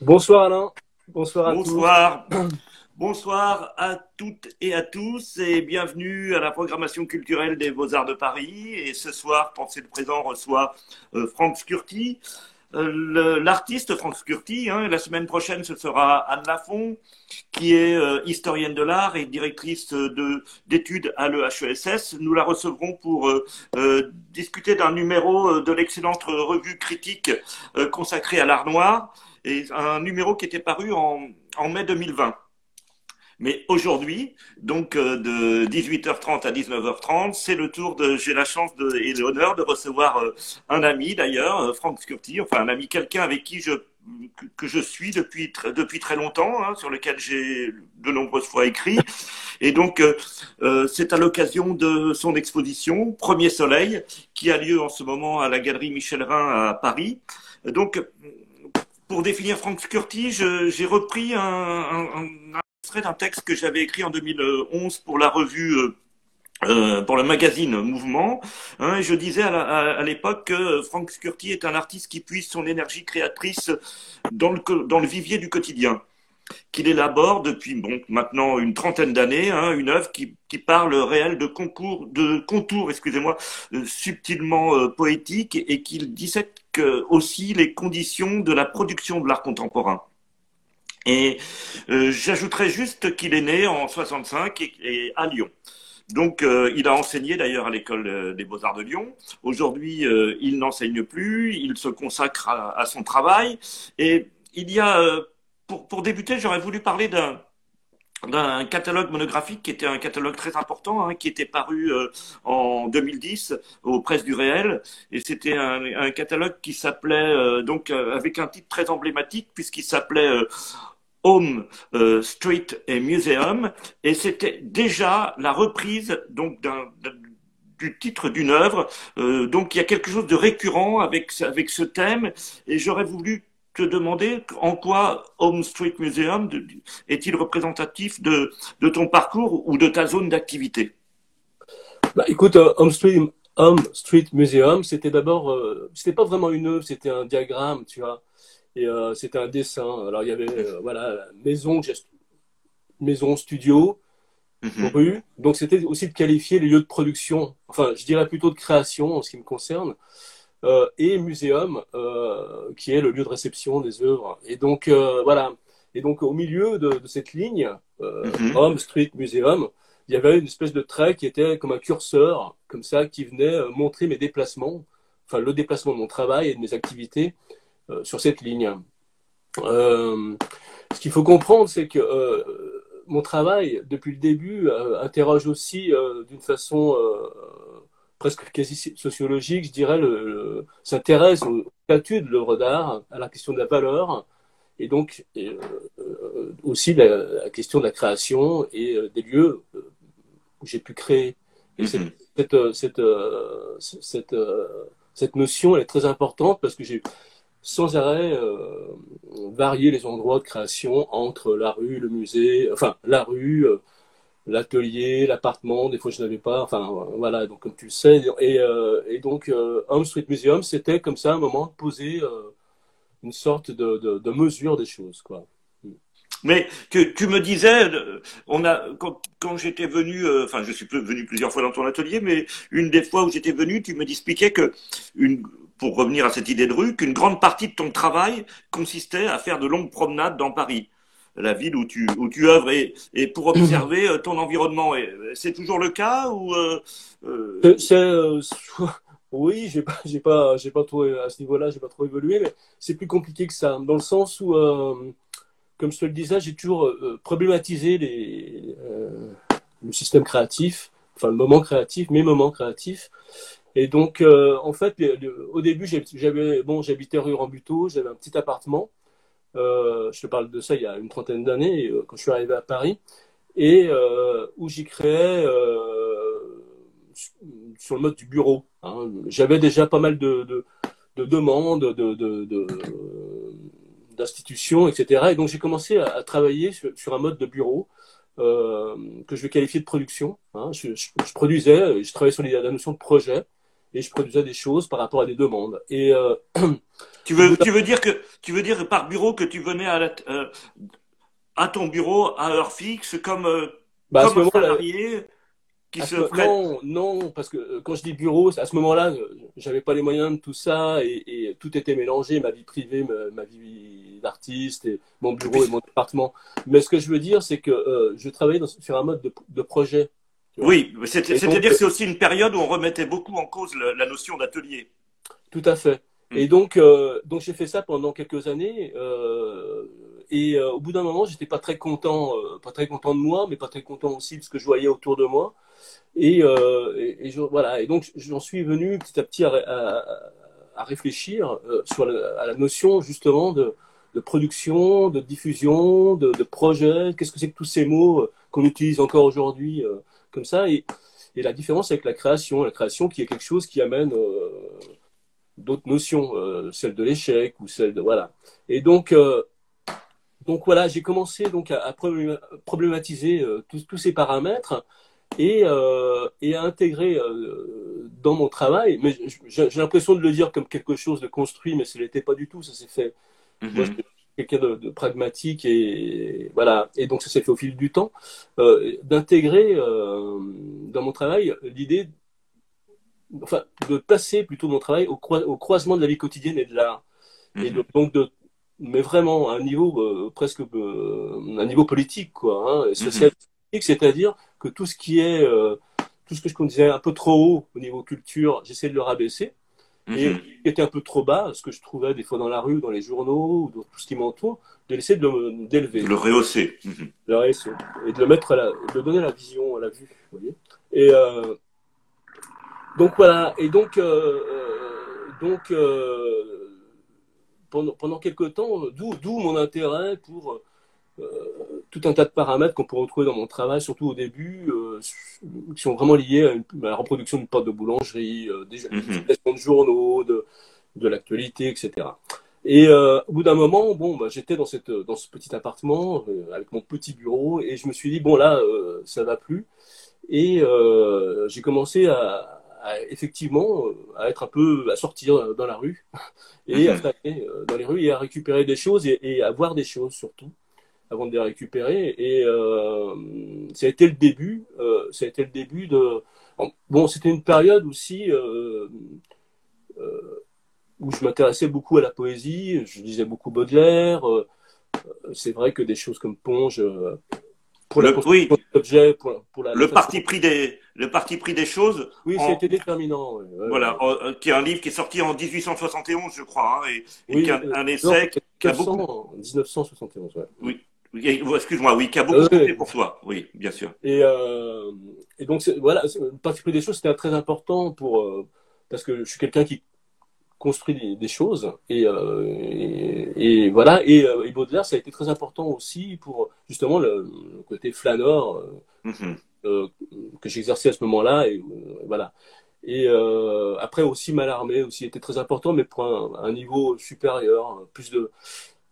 Bonsoir Alain. Bonsoir à Bonsoir. Bonsoir à toutes et à tous et bienvenue à la programmation culturelle des Beaux-Arts de Paris. Et ce soir, Pensez le présent reçoit euh, Franck Scurti. Euh, l'artiste Franck Scurti, hein, la semaine prochaine, ce sera Anne Lafont, qui est euh, historienne de l'art et directrice d'études à l'EHESS. Nous la recevrons pour discuter d'un numéro de l'excellente revue critique consacrée à l'art noir, et un numéro qui était paru en, mai 2020. Mais aujourd'hui, donc euh, de 18h30 à 19h30, c'est le tour de. J'ai la chance et l'honneur de recevoir euh, un ami d'ailleurs, euh, Franck Scurti, enfin un ami, quelqu'un avec qui je que je suis depuis depuis très longtemps, hein, sur lequel j'ai de nombreuses fois écrit. Et donc, c'est à l'occasion de son exposition Premier Soleil, qui a lieu en ce moment à la galerie Michel Rhin à Paris. Donc, pour définir Franck Scurti, j'ai repris un, un, un d'un texte que j'avais écrit en 2011 pour la revue euh, euh, pour le magazine Mouvement. Hein, je disais à l'époque que Franck Scurti est un artiste qui puise son énergie créatrice dans le, dans le vivier du quotidien, qu'il élabore depuis bon, maintenant une trentaine d'années, hein, une œuvre qui, qui, parle réel de concours, de contours, excusez-moi, euh, subtilement poétiques et qu'il dissèque aussi les conditions de la production de l'art contemporain. Et euh, j'ajouterais juste qu'il est né en 65 et, à Lyon. Donc, euh, il a enseigné d'ailleurs à l'école euh, des beaux-arts de Lyon. Aujourd'hui, il n'enseigne plus, il se consacre à, son travail. Et il y a, pour, pour débuter, j'aurais voulu parler d'un d'un catalogue monographique qui était un catalogue très important, hein, qui était paru en 2010 aux presses du réel, et c'était un, un, catalogue qui s'appelait donc avec un titre très emblématique puisqu'il s'appelait Home euh, Street et Museum, et c'était déjà la reprise donc d'un du titre d'une œuvre. Euh, donc il y a quelque chose de récurrent avec avec ce thème, et j'aurais voulu te demander en quoi Home Street Museum est-il représentatif de, de ton parcours ou de ta zone d'activité bah, Écoute, euh, Home Street, Home Street Museum, c'était d'abord, c'était pas vraiment une œuvre, c'était un diagramme, tu vois. Et euh, c'était un dessin. Alors il y avait euh, voilà maison, maison studio, mhm. rue. Donc c'était aussi de qualifier les lieux de production. Enfin, je dirais plutôt de création en ce qui me concerne. Euh, et muséum, qui est le lieu de réception des œuvres. Et donc voilà. Et donc au milieu de, cette ligne, mhm. Home Street Museum, il y avait une espèce de trait qui était comme un curseur, comme ça, qui venait montrer mes déplacements, enfin le déplacement de mon travail et de mes activités euh, sur cette ligne. Euh, ce qu'il faut comprendre, c'est que euh, mon travail, depuis le début, interroge aussi d'une façon presque quasi sociologique, je dirais, le, s'intéresse au statut de l'œuvre d'art, à la question de la valeur, et donc aussi la, question de la création et des lieux où j'ai pu créer. Et mm-hmm. cette, cette, cette, cette, notion, elle est très importante parce que j'ai sans arrêt euh, varier les endroits de création entre la rue, le musée, enfin la rue, euh, l'atelier, l'appartement. Des fois, je n'avais pas. Enfin, voilà. Donc, comme tu le sais, et, euh, et donc Home Street Museum, c'était comme ça un moment de poser une sorte de, de, de, mesure des choses, quoi. Mais tu, tu me disais, on a quand, quand j'étais venu, enfin je suis venu plusieurs fois dans ton atelier, mais une des fois où j'étais venu, tu me expliquais que une pour revenir à cette idée de rue, qu'une grande partie de ton travail consistait à faire de longues promenades dans Paris, la ville où tu, où tu œuvres, et, et pour observer euh, ton environnement. C'est toujours le cas ou euh, euh... euh Oui, j'ai pas, j'ai pas, j'ai pas trop à ce niveau-là, j'ai pas trop évolué, mais c'est plus compliqué que ça, dans le sens où, comme je te le disais, j'ai toujours problématisé les, le système créatif, enfin le moment créatif, mes moments créatifs, et donc, euh, en fait, au début, j'avais, bon, j'habitais rue Rambuteau, j'avais un petit appartement. Euh, je te parle de ça il y a une trentaine d'années, euh, quand je suis arrivé à Paris, et où j'y créais sur le mode du bureau. Hein. J'avais déjà pas mal de, demandes, de, d'institutions, etc. Et donc, j'ai commencé à, travailler sur, un mode de bureau. que je vais qualifier de production. Hein. Je, produisais, je travaillais sur la notion de projet. Et je produisais des choses par rapport à des demandes. Et tu veux tu veux dire que tu veux dire par bureau que tu venais à à ton bureau à heure fixe comme bah, comme un salarié qui se non, non, parce que euh, quand je dis bureau, à ce moment-là, euh, j'avais pas les moyens de tout ça et, tout était mélangé, ma vie privée, ma, vie d'artiste, et mon bureau et mon département. Mais ce que je veux dire, c'est que euh, je travaillais sur un mode de, projet. Oui, c'est-à-dire que c'est aussi une période où on remettait beaucoup en cause la notion d'atelier. Tout à fait. Mm. Et donc, donc j'ai fait ça pendant quelques années. et au bout d'un moment, j'étais pas très content, pas très content de moi, mais pas très content aussi de ce que je voyais autour de moi. Et, euh, et, voilà. Et donc, j'en suis venu petit à petit à, à, réfléchir euh, sur la, à la notion justement de, de production, de diffusion, de, de projet. Qu'est-ce que c'est que tous ces mots euh, qu'on utilise encore aujourd'hui euh, comme ça et, et, la différence avec la création, la création qui est quelque chose qui amène d'autres notions, celle de l'échec ou celle de voilà. Et donc donc voilà, j'ai commencé donc à, problématiser tous, tous ces paramètres et, euh, et à intégrer euh, dans mon travail. Mais j'ai l'impression de le dire comme quelque chose de construit, mais ce n'était pas du tout. Ça s'est fait. Mm-hmm. Moi, quelqu'un de, pragmatique et voilà. Et donc ça s'est fait au fil du temps euh, d'intégrer euh, dans mon travail l'idée, enfin, de passer plutôt mon travail au, au, croisement de la vie quotidienne et de l'art. Et mm-hmm. donc de mais vraiment à un niveau euh, presque un niveau politique quoi, hein, social, mm-hmm. c'est-à-dire que tout ce qui est, tout ce que je disais un peu trop haut au niveau culture, j'essaie de le rabaisser. Et qui était un peu trop bas, ce que je trouvais des fois dans la rue, dans les journaux, ou dans tout ce qui m'entoure, de l'essayer de d'élever. Le rehausser. Mhm. Le rehausser. Et de le mettre à la, de donner la vision, à la vue. Vous voyez et euh, donc voilà. Et donc, euh, donc pendant, pendant quelques temps, d'où, d'où mon intérêt pour euh, tout un tas de paramètres qu'on peut retrouver dans mon travail, surtout au début, euh, qui sont vraiment liés à, la reproduction d'une pâte de boulangerie, euh, des mm de journaux, de, de l'actualité, etc. Et au bout d'un moment, bon, bah, j'étais dans, cette, dans ce petit appartement avec mon petit bureau et je me suis dit, bon là, ça va plus. Et j'ai commencé à, effectivement à être un peu, à sortir dans la rue et à mhm. dans les rues et à récupérer des choses et, et à voir des choses surtout avant de les récupérer. Et euh, ça a été le début. Euh, ça a été le début de. Bon, c'était une période aussi euh, euh, où je m'intéressais beaucoup à la poésie. Je lisais beaucoup Baudelaire. Euh, c'est vrai que des choses comme Ponge. pour le, la oui. pour, pour la, le parti pris des le parti pris des choses. Oui, c'était déterminant. voilà, qui est un livre qui est sorti en 1871, je crois, hein, et, oui, qui est un, essai qui a beaucoup... 1971, ouais. Oui, Excuse-moi, oui, qui a beaucoup compté pour toi, oui, bien sûr. Et, euh, et donc, voilà, le parti pris des choses, c'était très important pour, euh, parce que je suis quelqu'un qui construit des, choses, et, euh, et, voilà, et, et, Baudelaire, ça a été très important aussi pour justement le, côté flâneur mm-hmm. que j'exerçais à ce moment-là, et voilà. Et après aussi Malarmé aussi était très important, mais pour un, un niveau supérieur, plus de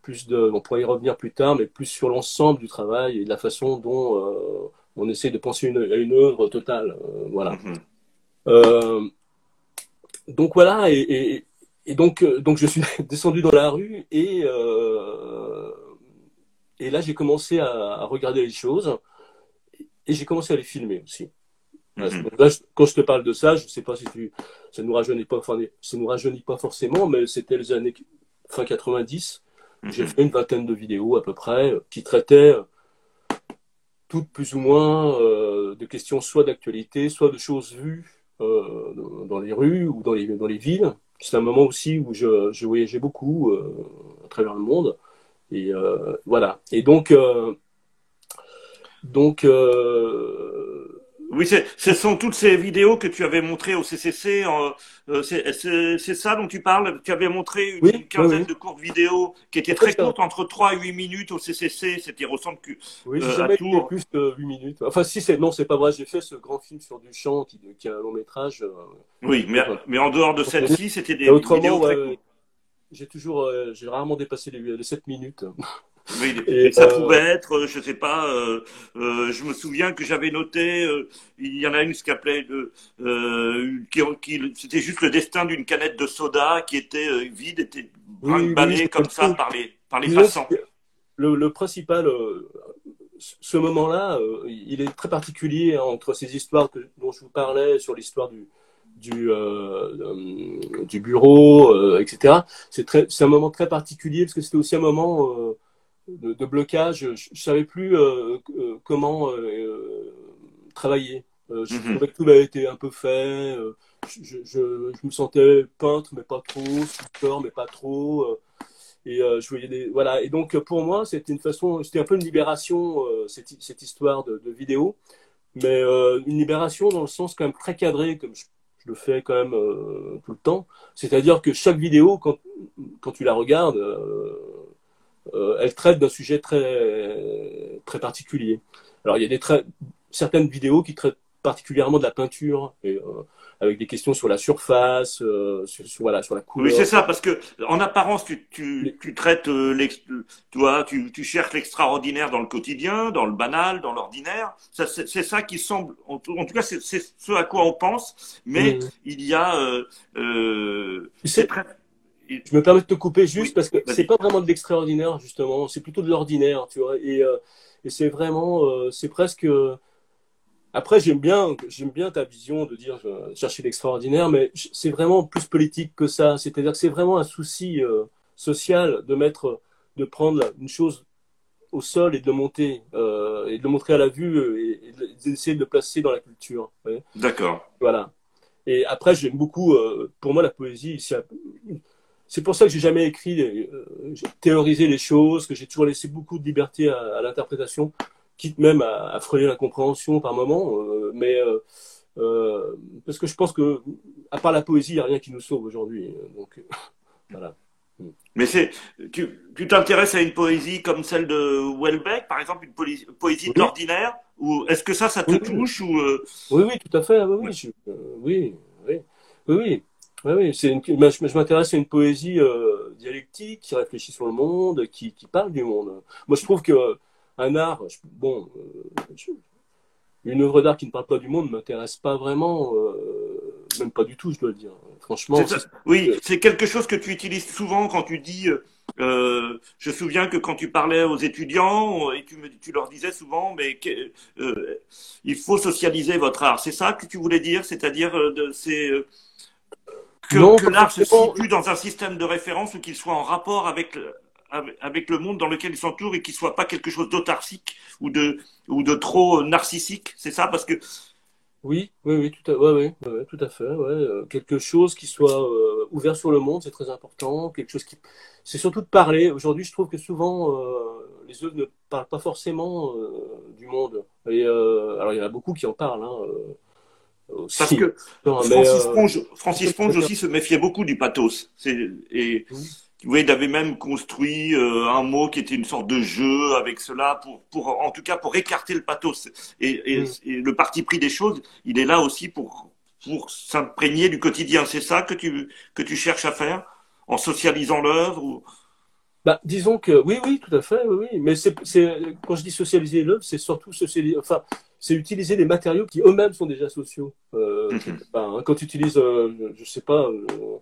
plus de, on pourrait y revenir plus tard, mais plus sur l'ensemble du travail et de la façon dont euh, on essaie de penser une, une œuvre totale. Euh, voilà. Mm-hmm. Euh, donc voilà, et, et, donc, donc je suis descendu dans la rue et, et là j'ai commencé à, regarder les choses et j'ai commencé à les filmer aussi. Mm-hmm. quand je te parle de ça, je ne sais pas si tu, ça nous rajeunit pas, enfin, ça nous rajeunit pas forcément, mais c'était les années fin 90. J'ai mhm. fait une vingtaine de vidéos à peu près euh, qui traitaient euh, toutes plus ou moins euh, de questions soit d'actualité, soit de choses vues dans les rues ou dans les, dans les villes. C'est un moment aussi où je, je voyageais beaucoup à travers le monde. Et voilà. Et donc, donc oui, ce sont toutes ces vidéos que tu avais montrées au CCC. Euh, c'est ça dont tu parles? Tu avais montré une, quinzaine de courtes vidéos qui étaient très courtes, entre 3 et 8 minutes au CCC. C'était ressemble que. Oui, euh, jamais tout... plus de 8 minutes. Enfin, si, c'est non, c'est pas vrai. J'ai fait ce grand film sur Duchamp qui, qui est un long métrage. Euh, oui, mais, mais en dehors de celle-ci, c'était des vidéos très courtes. J'ai toujours, j'ai rarement dépassé les, les 7 minutes. Et, ça pouvait être, je sais pas, je me souviens que j'avais noté, il y en a une qui s'appelait, qui, qui c'était juste le destin d'une canette de soda qui était vide, était oui, comme ça par les, par les passants. Le, le principal, ce moment-là, il est très particulier entre ces histoires que, dont je vous parlais sur l'histoire du, du, euh, euh, du bureau, euh, etc. C'est un moment très particulier parce que c'était aussi un moment de, blocage. Je ne savais plus comment travailler. je mhm. trouvais que tout avait été un peu fait. Je, je, me sentais peintre, mais pas trop, sculpteur, mais pas trop. et je voyais des voilà. Et donc pour moi, c'était une façon, c'était un peu une libération cette, cette, histoire de, de vidéo, mais une libération dans le sens quand même très cadré, comme je le fais quand même euh, tout le temps. C'est-à-dire que chaque vidéo, quand, quand tu la regardes, euh, euh, elle traite d'un sujet très, très particulier. Alors, il y a des certaines vidéos qui traitent particulièrement de la peinture, et, avec des questions sur la surface, sur, voilà, sur la couleur. Oui, c'est ça, parce que en apparence, tu, tu, tu traites, tu, vois, tu, tu cherches l'extraordinaire dans le quotidien, dans le banal, dans l'ordinaire. C'est ça qui semble, en tout, cas, c'est ce à quoi on pense, mais il y a. Euh, euh, très... Je me permets de te couper juste parce que c'est pas vraiment de l'extraordinaire justement, c'est plutôt de l'ordinaire, tu vois, et, et c'est vraiment, c'est presque après, j'aime bien, j'aime bien ta vision de dire chercher l'extraordinaire, mais c'est vraiment plus politique que ça. C'est-à-dire que c'est vraiment un souci euh, social de mettre, de prendre une chose au sol et de le monter euh, et de le montrer à la vue euh, et, d'essayer de le placer dans la culture. D'accord. Voilà. Et après, j'aime beaucoup. pour moi, la poésie, c'est pour ça que j'ai jamais écrit, théorisé les choses, que j'ai toujours laissé beaucoup de liberté à l'interprétation quitte même à, à frôler l'incompréhension par moment. Euh, mais euh, euh, parce que je pense que, à part la poésie, il n'y a rien qui nous sauve aujourd'hui. Donc voilà. Mais c'est, tu, tu t'intéresses à une poésie comme celle de Welbeck, par exemple, une poésie, de l'ordinaire, ou est-ce que ça, ça te touche ou Oui, oui, tout à fait. Oui, oui, oui, oui, oui, oui, oui. C'est une, je, m'intéresse à une poésie dialectique qui réfléchit sur le monde, qui, qui parle du monde. Moi, je trouve que un art, bon, euh, une œuvre d'art qui ne parle pas du monde ne m'intéresse pas vraiment, euh, même pas du tout, je dois le dire. Franchement. oui, c'est quelque chose que tu utilises souvent quand tu dis. Euh, je me souviens que quand tu parlais aux étudiants et tu, me, tu leur disais souvent, mais il faut socialiser votre art. C'est ça que tu voulais dire, c'est-à-dire c'est que, que l'art se situe dans un système de référence ou qu'il soit en rapport avec avec le monde dans lequel il s'entoure et qu'il soit pas quelque chose d'autarcique ou de ou de trop narcissique, c'est ça? Parce que oui, oui, oui, tout à, ouais, ouais, tout à fait. Euh, quelque chose qui soit euh, ouvert sur le monde, c'est très important. Quelque chose qui, c'est surtout de parler. Aujourd'hui, je trouve que souvent euh, les œuvres ne parlent pas forcément du monde. Et alors, il y en a beaucoup qui en parlent. Hein, aussi. Parce que Francis Ponge, Francis Ponge aussi se méfiait beaucoup du pathos. Et oui, il avait même construit euh, un mot qui était une sorte de jeu avec cela, pour, pour en tout cas pour écarter le pathos. Et, et, le parti pris des choses, il est là aussi pour, pour s'imprégner du quotidien. C'est ça que tu, que tu cherches à faire en socialisant l'œuvre ou... bah, Disons que oui, oui, tout à fait, oui, oui. Mais c'est, quand je dis socialiser l'œuvre, c'est surtout socialiser, enfin, c'est utiliser des matériaux qui eux-mêmes sont déjà sociaux. Euh, mm-hmm. hein, quand tu utilises, euh, je sais pas, euh,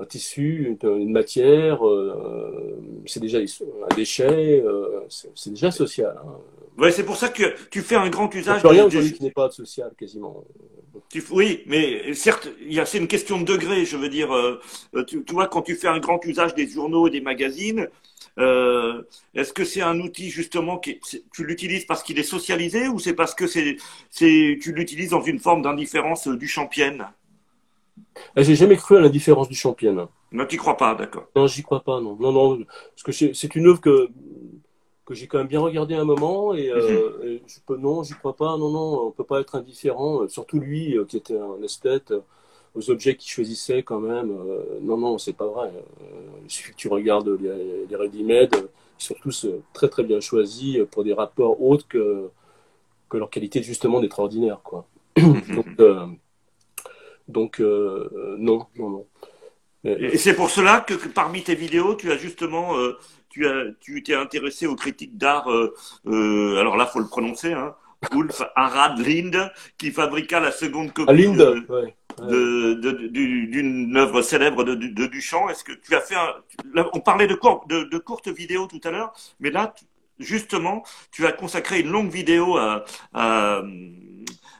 un tissu, une, matière, euh, c'est déjà un déchet, c'est déjà social. Hein. Ouais, c'est pour ça que tu fais un grand usage. Il n'y a rien aujourd'hui qui n'est pas social, quasiment. oui, mais certes, c'est une question de degré. Je veux dire, euh, tu, vois, quand tu fais un grand usage des journaux et des magazines, est-ce que c'est un outil justement qui tu l'utilises parce qu'il est socialisé ou c'est parce que c'est, tu l'utilises dans une forme d'indifférence du champion ah, j'ai jamais cru à l'indifférence du champion. Non, tu crois pas, d'accord. Non, j'y crois pas, non. Non, non, parce que c'est une œuvre que, que j'ai quand même bien regardée un moment et, euh, mhm. je peux, non, j'y crois pas, non, non, on peut pas être indifférent, surtout lui euh, qui était un esthète, euh, aux objets qu'il choisissait quand même. non, non, c'est pas vrai. il suffit que tu regardes les, les ready-made, ils sont tous très très bien choisis pour des rapports autres que, que leur qualité justement d'être ordinaire, quoi. Donc, donc, euh, non, non, non. Et c'est pour cela que, parmi tes vidéos, tu as justement, euh, tu as, tu t'es intéressé aux critiques d'art. Euh, euh, alors là, faut le prononcer. Hein, Ulf Harald Lind, qui fabriqua la seconde copie d'une œuvre célèbre de, Duchamp. Est-ce que tu as fait un, on parlait de, de, de courtes vidéos tout à l'heure, mais là, justement, tu as consacré une longue vidéo à, à,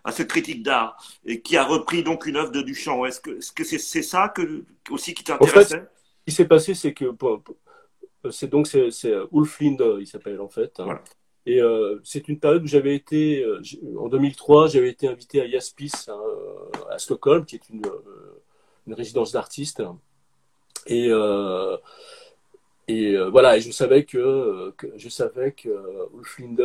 à ce critique d'art et qui a repris donc une œuvre de Duchamp. Est-ce que c'est -ce c'est ça que, aussi qui t'intéressait en fait, Ce qui s'est passé, c'est que c'est donc c'est Ulf Linde, il s'appelle en fait. Hein. Et euh, c'est une période où j'avais été, euh, en 2003, j'avais été invité à Jaspis hein, à Stockholm, qui est une, euh, une résidence d'artistes. Et, euh, et voilà, et je savais que, que je savais que Ulf Linde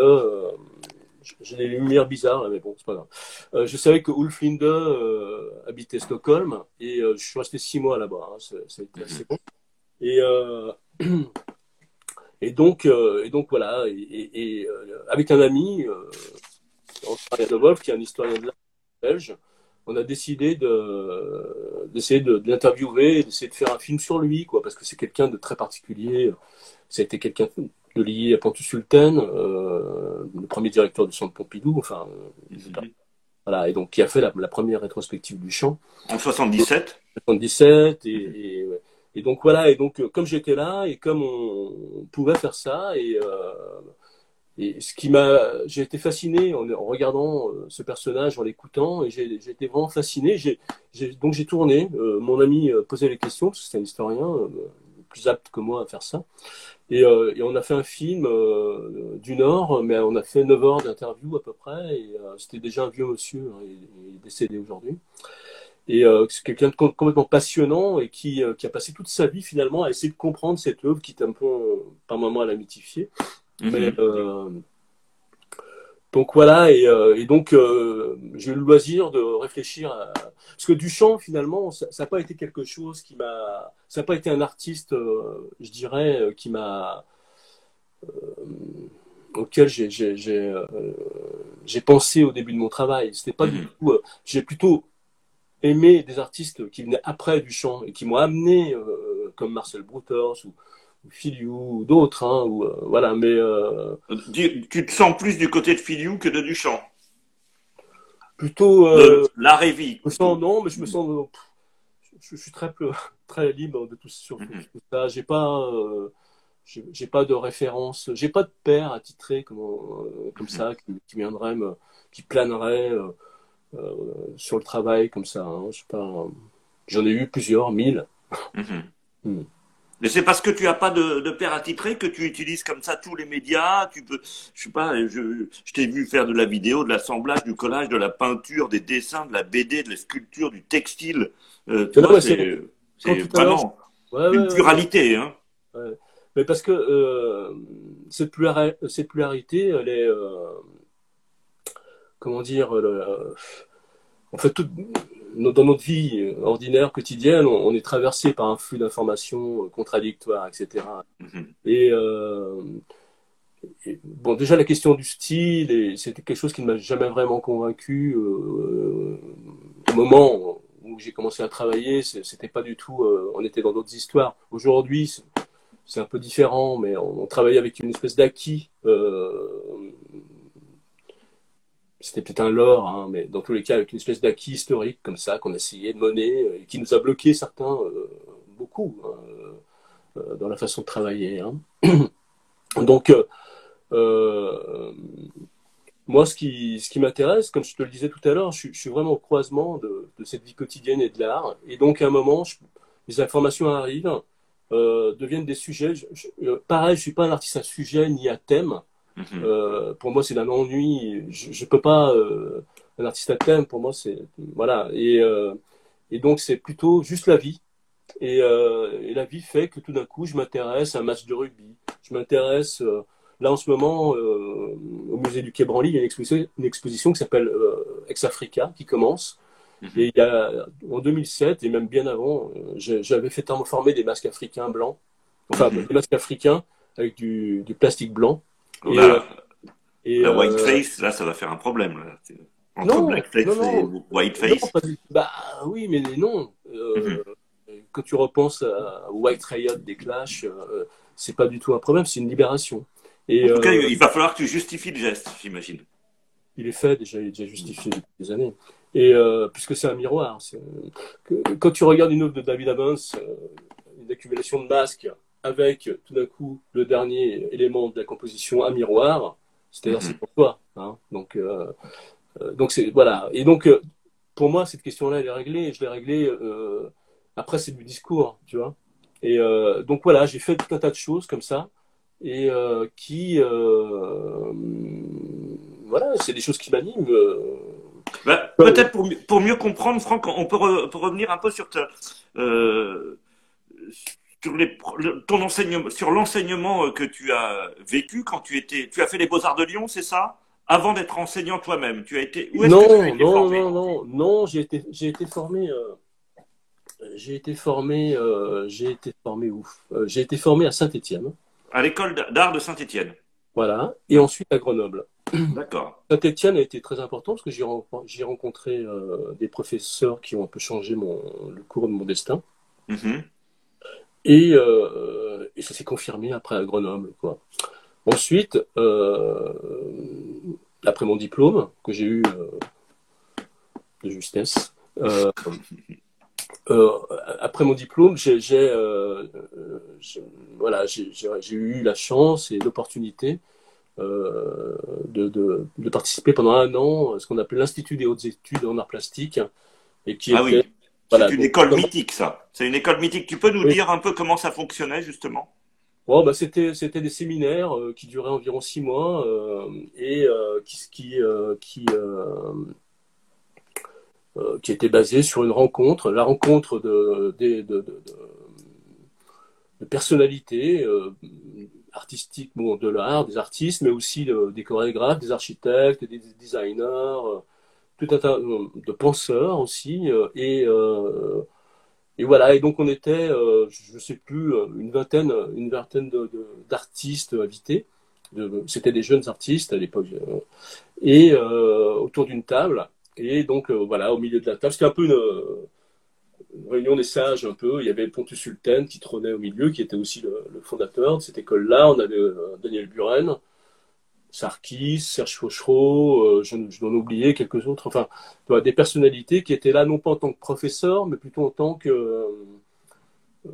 j'ai des lumières bizarres, mais bon, c'est pas grave. Euh, je savais que Ulf Linde euh, habitait Stockholm et euh, je suis resté six mois là-bas. Hein, ça, a été assez bon. Et, et, donc, et donc, voilà. Et, avec un ami, de Wolf, qui est un historien de l'art belge, on a décidé d'essayer de, de, l'interviewer, d'essayer de faire un film sur lui, quoi, parce que c'est quelqu'un de très particulier. Ça a été quelqu'un de lié à Pontus-Sultan, euh, le premier directeur du centre Pompidou, enfin, euh, voilà, et donc qui a fait la, première rétrospective du chant. En 77 77, et, et, donc voilà, et donc euh, comme j'étais là, et comme on, pouvait faire ça, et, et ce qui m'a, j'ai été fasciné en, regardant ce personnage, en l'écoutant, et j'ai été vraiment fasciné. Donc j'ai tourné, mon ami posait les questions, parce que c'est un historien, plus apte que moi à faire ça. Et, euh, et, on a fait un film euh, du Nord, mais on a fait 9 heures d'interview à peu près. Et euh, c'était déjà un vieux monsieur, hein, il, est décédé aujourd'hui. Et c'est quelqu'un de complètement passionnant et qui, qui, a passé toute sa vie finalement à essayer de comprendre cette œuvre qui est un peu, par moment, à la mythifier. Mm-hmm. Mais, donc voilà, et, euh, et donc euh, j'ai eu le loisir de réfléchir à... Parce que Duchamp, finalement, ça n'a pas été quelque chose qui m'a... Ça n'a pas été un artiste, euh, je dirais, euh, qui m'a... auquel j'ai pensé au début de mon travail. C'était pas du mhm. tout... j'ai plutôt aimé des artistes qui venaient après Duchamp et qui m'ont amené, comme Marcel Brouters ou, Filiou ou d'autres, hein, ou, euh, voilà, mais... Euh, tu, te sens plus du côté de Filiou que de Duchamp? Plutôt... Euh, la vie. Je me sens, non, mais je me sens... je, suis très, très libre de tout, sur mhm. tout ça. J'ai pas... j'ai pas de référence, j'ai pas de père attitré comme, comme mhm. ça qui, viendrait me, qui planerait sur le travail comme ça. Hein. Je sais pas, j'en ai eu plusieurs, mille. Mhm. Hmm. Mais c'est parce que tu n'as pas de, de père attitré que tu utilises comme ça tous les médias. Tu peux, je sais pas, je, je t'ai vu faire de la vidéo, de l'assemblage, du collage, de la peinture, des dessins, de la BD, de la sculpture, du textile. Euh, c'est vraiment une pluralité. Hein. Mais parce que euh, cette, cette, pluralité, elle est, euh, comment dire, en fait, tout, dans notre vie euh, ordinaire, quotidienne, on, est traversé par un flux d'informations euh, contradictoires, etc. Et, mm-hmm. euh, bon, déjà la question du style, c'était quelque chose qui ne m'a jamais vraiment convaincu au moment où j'ai commencé à travailler. C'était pas du tout, on était dans d'autres histoires. Aujourd'hui, c'est un peu différent, mais on, on travaillait avec une espèce d'acquis c'était peut-être un lore, hein, mais dans tous les cas, avec une espèce d'acquis historique comme ça, qu'on essayait de mener, euh, et qui nous a bloqué certains, euh, beaucoup, hein, euh, dans la façon de travailler. Hein. Donc, moi, ce qui, m'intéresse, comme je te le disais tout à l'heure, je, suis vraiment au croisement de, cette vie quotidienne et de l'art. Et donc, à un moment, les informations arrivent, deviennent des sujets. pareil, je suis pas un artiste à sujet ni à thème. Mhm. Euh, pour moi, c'est d'un ennui. Je, je peux pas. Euh, un artiste à thème, pour moi, c'est voilà. Et, euh, et donc, c'est plutôt juste la vie. Et, et, la vie fait que tout d'un coup, je m'intéresse à un match de rugby. Je m'intéresse. là, en ce moment, au musée du Quai Branly, il y a une exposition, une exposition qui s'appelle Ex Africa qui commence. Mhm. Et il y a, en 2007, et même bien avant, j'avais fait former des masques africains blancs. Enfin, mhm. des masques africains avec du, du plastique blanc. Et, euh, et, la whiteface, euh, là, ça va faire un problème. Là. Entre non, blackface et whiteface. bah oui, mais non. Euh, mhm. quand tu repenses à White Riot des Clash, c'est pas du tout un problème, c'est une libération. Et, en tout cas, il va falloir que tu justifies le geste, j'imagine. Il est fait déjà, il est déjà justifié depuis des années. Et puisque c'est un miroir, quand tu regardes une œuvre de David Evans, une accumulation de masques avec tout d'un coup le dernier élément de la composition, un miroir, c'est-à-dire c'est mhm. pour toi. Hein. Donc, donc c'est voilà. Et donc pour moi, cette question-là, elle est réglée. je l'ai réglée. Euh, après, c'est du discours, tu vois. Et euh, donc voilà, j'ai fait tout un tas de choses comme ça. Et euh, qui. voilà, c'est des choses qui m'animent. Bah, peut-être pour, pour, mieux comprendre, Franck, on peut, revenir un peu sur, sur les, ton enseignement, sur l'enseignement que tu as vécu quand tu étais. Tu as fait les Beaux-Arts de Lyon, c'est ça? Avant d'être enseignant toi-même Tu as été où non, que tu non, formé? non, non, non, j'ai été, j'ai été formé. Euh, j'ai été formé. Euh, j'ai été formé où? Euh, J'ai été formé à Saint-Étienne. À l'école d'art de Saint-Étienne. Voilà, et ensuite à Grenoble. D'accord. Saint-Étienne a été très important parce que j'ai, rencontré des professeurs qui ont un peu changé mon, le cours de mon destin. Mm-hmm. Et, et, ça s'est confirmé après à Grenoble, quoi. Ensuite, euh, après mon diplôme, que j'ai eu euh, de justesse, euh, après mon diplôme, j'ai voilà, eu la chance et l'opportunité de, participer pendant un an à ce qu'on appelle l'Institut des hautes études en arts plastiques. Et qui ah oui, c'est une école mythique, ça. C'est une école mythique. Tu peux nous dire un peu comment ça fonctionnait, justement? Bah, c'était, c'était des séminaires euh, qui duraient environ six mois euh, et euh, qui, qui, qui, qui étaient basés sur une rencontre, la rencontre de, de, de, de personnalités artistiques bon, de l'art, des artistes, mais aussi des chorégraphes, des architectes, des designers, tout un tas de penseurs aussi. et et voilà, et donc on était, euh, je ne sais plus, euh, une vingtaine, une vingtaine d'artistes invités. C'était des jeunes artistes à l'époque. Euh, et autour d'une table. Et donc voilà, au milieu de la table, c'était un peu une, réunion des sages un peu. Il y avait Pontus Sultan qui trônait au milieu, qui était aussi le, le fondateur de cette école-là. On avait Daniel Buren, Sarkis, Serge Fauchereau, euh, je, dois en oublier quelques autres, enfin, des personnalités qui étaient là non pas en tant que professeurs, mais plutôt en tant que, euh,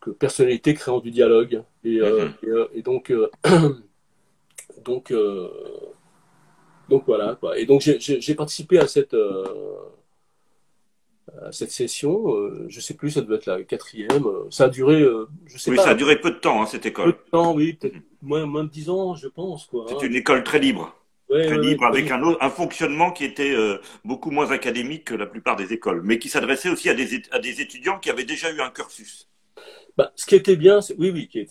que personnalité créant du dialogue. Et, euh, mm-hmm. donc, donc, donc voilà. Quoi. Et donc j'ai participé à cette cette session. je sais plus, ça devait être la quatrième. Ça a duré, je sais oui, pas. ça a duré peu de temps, hein, cette école. Peu de temps, oui, peut-être mm-hmm moins, de 10 ans, je pense. C'est hein. une école très libre. très libre, avec un, un, fonctionnement qui était euh, beaucoup moins académique que la plupart des écoles, mais qui s'adressait aussi à des, à des étudiants qui avaient déjà eu un cursus. Bah, ce qui était bien, oui, oui, qui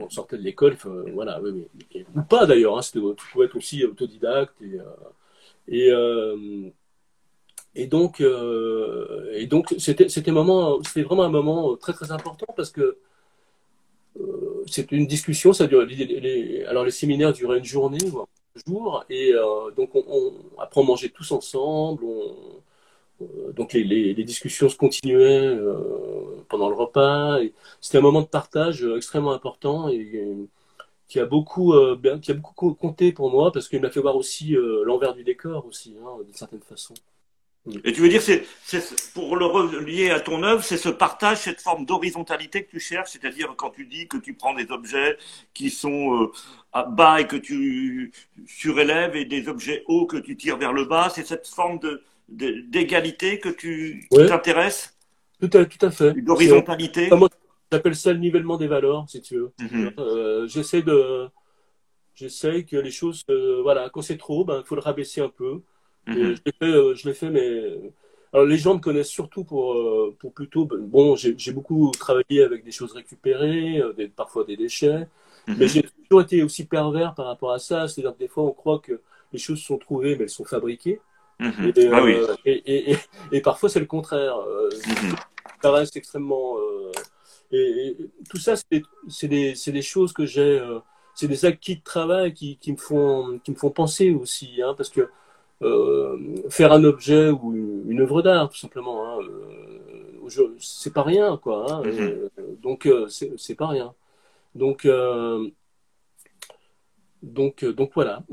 on sortait de l'école, voilà, oui, oui, ou pas d'ailleurs, hein, tu pouvais être aussi autodidacte et, euh, et, euh, et donc, et donc c'était, c'était, moment, c'était vraiment un moment très très important parce que c'est une discussion, ça dure, les, alors les séminaires duraient une journée, voire deux jours, et euh, donc on, après on mangeait tous ensemble, euh, donc les, discussions se continuaient euh, pendant le repas, c'était un moment de partage extrêmement important et, qui a beaucoup, qui a beaucoup compté pour moi parce qu'il m'a fait voir aussi l'envers du décor aussi, hein, d'une certaine façon. Et tu veux dire, c'est, pour le relier à ton œuvre, c'est ce partage, cette forme d'horizontalité que tu cherches, c'est-à-dire quand tu dis que tu prends des objets qui sont euh, à bas et que tu surélèves et des objets hauts que tu tires vers le bas, c'est cette forme de, d'égalité que tu t'intéresses tout à, tout à fait. D'horizontalité J'appelle ça le nivellement des valeurs, si tu veux. Mm-hmm. Euh, j'essaie de, j'essaie que les choses, euh, voilà, quand c'est trop, ben, il faut le rabaisser un peu. Mhm. Euh, je l'ai fait, mais alors, les gens me connaissent surtout pour, euh, pour plutôt. Ben, bon, j'ai beaucoup travaillé avec des choses récupérées, euh, des, parfois des déchets, mhm. mais j'ai toujours été aussi pervers par rapport à ça. C'est-à-dire que des fois, on croit que les choses sont trouvées, mais elles sont fabriquées. Mhm. Ah et, et, parfois, c'est le contraire. Ça reste extrêmement. Et, tout ça, c'est des, des, choses que j'ai. c'est des acquis de travail qui, qui, me, font, qui me font penser aussi. Hein, parce que euh, faire un objet ou une, œuvre d'art, tout simplement. Hein, euh, c'est pas rien, quoi. Hein, mm-hmm. donc, c'est pas rien. Donc, donc, donc voilà.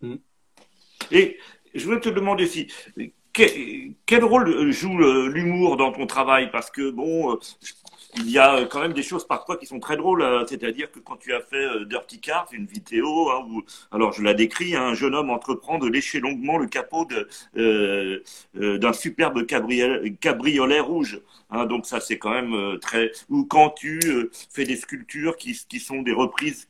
Mm. Et je voulais te demander si quel, rôle joue l'humour dans ton travail? Parce que bon, il y a quand même des choses parfois qui sont très drôles. Hein. C'est-à-dire que quand tu as fait euh, Dirty Cars, une vidéo hein, où, alors je la décris, hein, un jeune homme entreprend de lécher longuement le capot euh, euh, d'un superbe cabriolet, rouge. donc ça c'est quand même très. Ou quand tu fais des sculptures qui, qui sont des reprises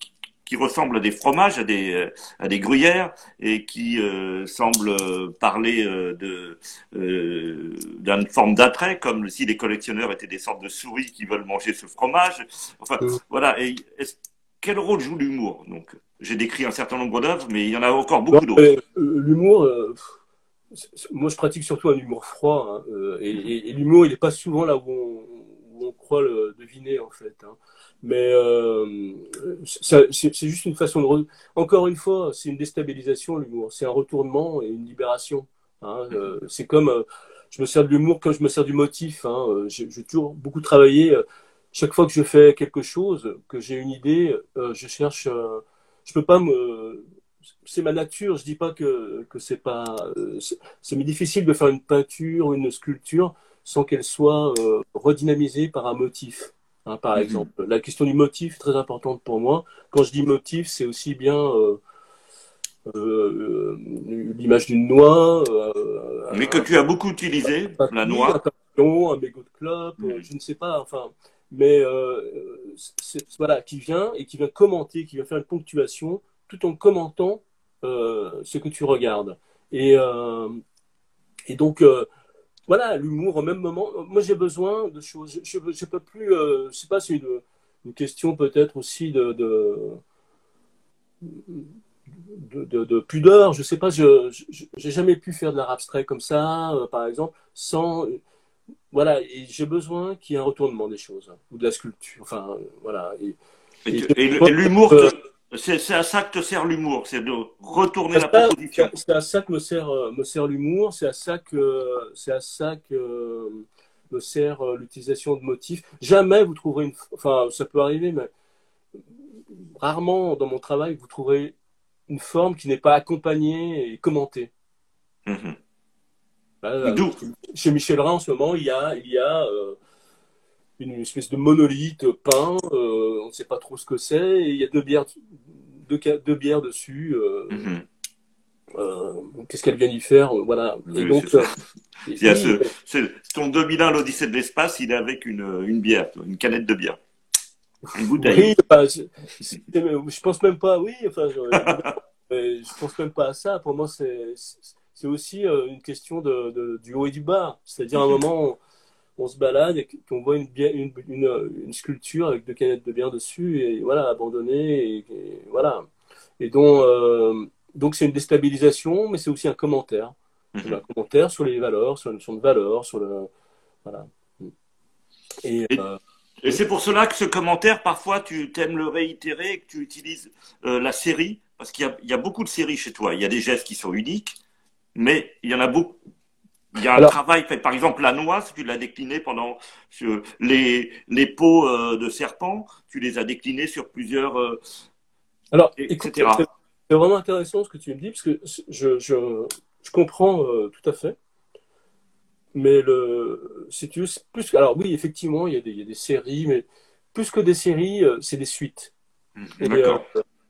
ressemblent à des fromages, à des, euh, à des gruyères, et qui euh, semblent parler euh, de euh, d'une forme d'attrait, comme si les collectionneurs étaient des sortes de souris qui veulent manger ce fromage. Enfin, voilà. Et quel rôle joue l'humour? Donc, j'ai décrit un certain nombre d'œuvres, mais il y en a encore beaucoup d'autres. L'humour, moi, je pratique surtout un humour froid, hein, et, et l'humour, il n'est pas souvent là où on, où on croit le deviner, en fait. Hein. Mais euh, c'est juste une façon de... Encore une fois, c'est une déstabilisation, l'humour. C'est un retournement et une libération. Hein. Euh, c'est comme... Euh, je me sers de l'humour comme je me sers du motif. Hein. J'ai toujours beaucoup travaillé. Chaque fois que je fais quelque chose, que j'ai une idée, je cherche... je peux pas me... C'est ma nature. Je dis pas que, que c'est pas... C'est difficile de faire une peinture, une sculpture sans qu'elle soit redynamisée par un motif. Hein, par mhm. exemple. La question du motif est très importante pour moi. Quand je dis motif, c'est aussi bien euh, euh, l'image d'une noix. Euh, Mais que tu as beaucoup utilisé, la noix. Un, mégot de clope, mhm. je ne sais pas. Enfin, mais voilà, qui vient et qui vient commenter, qui vient faire une ponctuation, tout en commentant ce que tu regardes. Et, et donc, voilà, l'humour au même moment. Moi, j'ai besoin de choses. Je ne peux plus. Euh, je sais pas, c'est une, une, question peut-être aussi de, de, de, pudeur. Je sais pas, je n'ai jamais pu faire de l'art abstrait comme ça, euh, par exemple, sans. Voilà, et j'ai besoin qu'il y ait un retournement des choses, ou de la sculpture. Enfin, voilà. Et, et, l'humour. C'est à ça que te sert l'humour, c'est de retourner la proposition. C'est à ça que me sert, euh, me sert l'humour, c'est à ça que, c'est à ça que euh, me sert euh, l'utilisation de motifs. Jamais vous trouverez une, enfin, ça peut arriver, mais rarement dans mon travail vous trouverez une forme qui n'est pas accompagnée et commentée. Mm-hmm. chez Michel Rhin en ce moment, il y a, il y a une espèce de monolithe peint, euh, on ne sait pas trop ce que c'est, et il y a deux bières, deux, deux bières dessus. Euh, mhm. euh, Qu'est-ce qu'elle vient y faire Voilà. et donc, il y a ce, ton 2001, l'Odyssée de l'espace, il est avec une, une bière, une canette de bière. Une bouteille. Oui, je, pense même pas, oui, enfin, je, je pense même pas à ça. Pour moi, c'est aussi une question de, de, du haut et du bas. C'est-à-dire, à un mhm. moment, on se balade et qu'on voit une, une, une, sculpture avec deux canettes de bière dessus et voilà, abandonnée et, voilà. Et donc, euh, donc c'est une déstabilisation, mais c'est aussi un commentaire. Mhm. Un commentaire sur les valeurs, sur la notion de valeur, sur le. Voilà. Et, euh, et, c'est pour cela que ce commentaire, parfois, tu aimes le réitérer et que tu utilises euh, la série, parce qu'il y, y, a beaucoup de séries chez toi. Il y a des gestes qui sont uniques, mais il y en a beaucoup il y a un travail fait, par exemple, la noix, tu l'as décliné pendant les, les peaux euh, de serpent, tu les as déclinés sur plusieurs. Euh, Alors, etc. C'est vraiment intéressant ce que tu me dis, parce que je, je, je comprends euh, tout à fait. Mais le, si tu veux, plus, alors oui, effectivement, il y, a des, il y a des séries, mais plus que des séries, c'est des suites. Mmh, d'accord.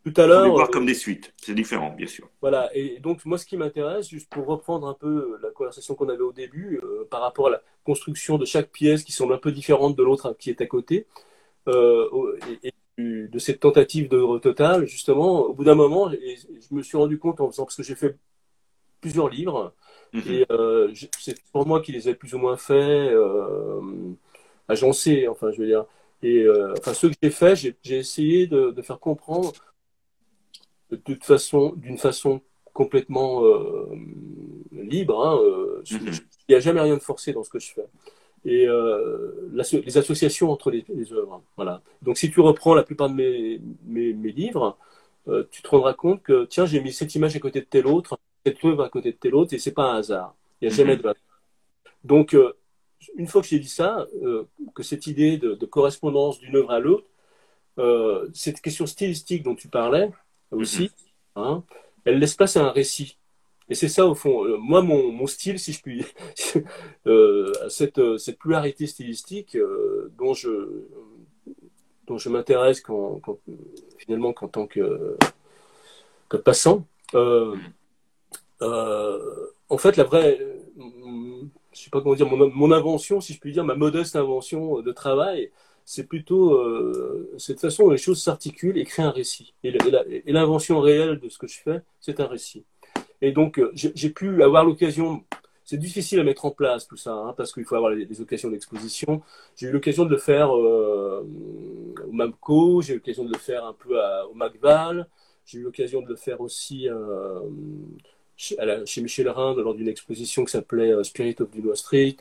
Tout à l'heure. voir comme des suites, c'est différent, bien sûr. Voilà, et donc moi, ce qui m'intéresse, juste pour reprendre un peu la conversation qu'on avait au début, euh, par rapport à la construction de chaque pièce qui semble un peu différente de l'autre qui est à côté, euh, et, de cette tentative de total, justement, au bout d'un moment, je me suis rendu compte en faisant, parce que j'ai fait plusieurs livres, mhm. et euh, c'est pour moi qui les ai plus ou moins faits, agencés, enfin, je veux dire. Et enfin, ceux que j'ai faits, j'ai essayé de, de, faire comprendre de toute façon, d'une façon complètement euh, libre. Hein, euh, mhm. Il n'y a jamais rien de forcé dans ce que je fais. Et euh, les associations entre les, œuvres. Voilà. Donc si tu reprends la plupart de mes, mes, livres, tu te rendras compte que, tiens, j'ai mis cette image à côté de telle autre, cette œuvre à côté de telle autre, et c'est pas un hasard. Il n'y a jamais mhm. de hasard. Donc, une fois que j'ai dit ça, que cette idée de, correspondance d'une œuvre à l'autre, cette question stylistique dont tu parlais aussi, mhm. hein, elle laisse place à un récit. Et c'est ça, au fond, moi, mon, style, si je puis, cette, cette pluralité stylistique dont je, dont je m'intéresse quand, finalement qu'en tant que, que passant. Euh, euh, en fait, la vraie, je sais pas comment dire, mon, invention, si je puis dire, ma modeste invention de travail, c'est plutôt euh, cette façon dont les choses s'articulent et créent un récit. Et l'invention réelle de ce que je fais, c'est un récit. Et donc, j'ai pu avoir l'occasion c'est difficile à mettre en place tout ça, hein, parce qu'il faut avoir des occasions d'exposition. J'ai eu l'occasion de le faire euh, au MAMCO, j'ai eu l'occasion de le faire un peu au MACVAL, j'ai eu l'occasion de le faire aussi euh, chez, Michel Rinde lors d'une exposition qui s'appelait euh, Spirit of Dunois Street.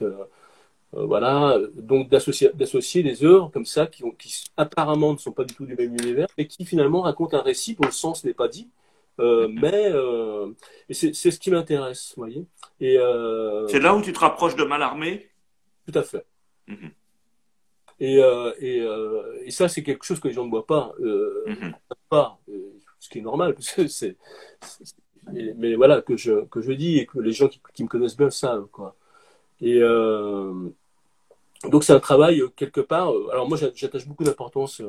Voilà, donc d'associer des œuvres comme ça qui, qui apparemment ne sont pas du tout du même univers, mais qui finalement racontent un récit dont le sens n'est pas dit, euh, mais euh, c'est ce qui m'intéresse, vous voyez. Euh, c'est là où tu te rapproches de Malarmé? Tout à fait. Mhm. Et, et, et, ça, c'est quelque chose que les gens ne voient pas. Mhm. pas ce qui est normal, parce que c'est. Mais voilà, que je, que je dis et que les gens qui, qui me connaissent bien savent. Quoi. Et donc, c'est un travail, quelque part. Alors, moi, j'attache beaucoup d'importance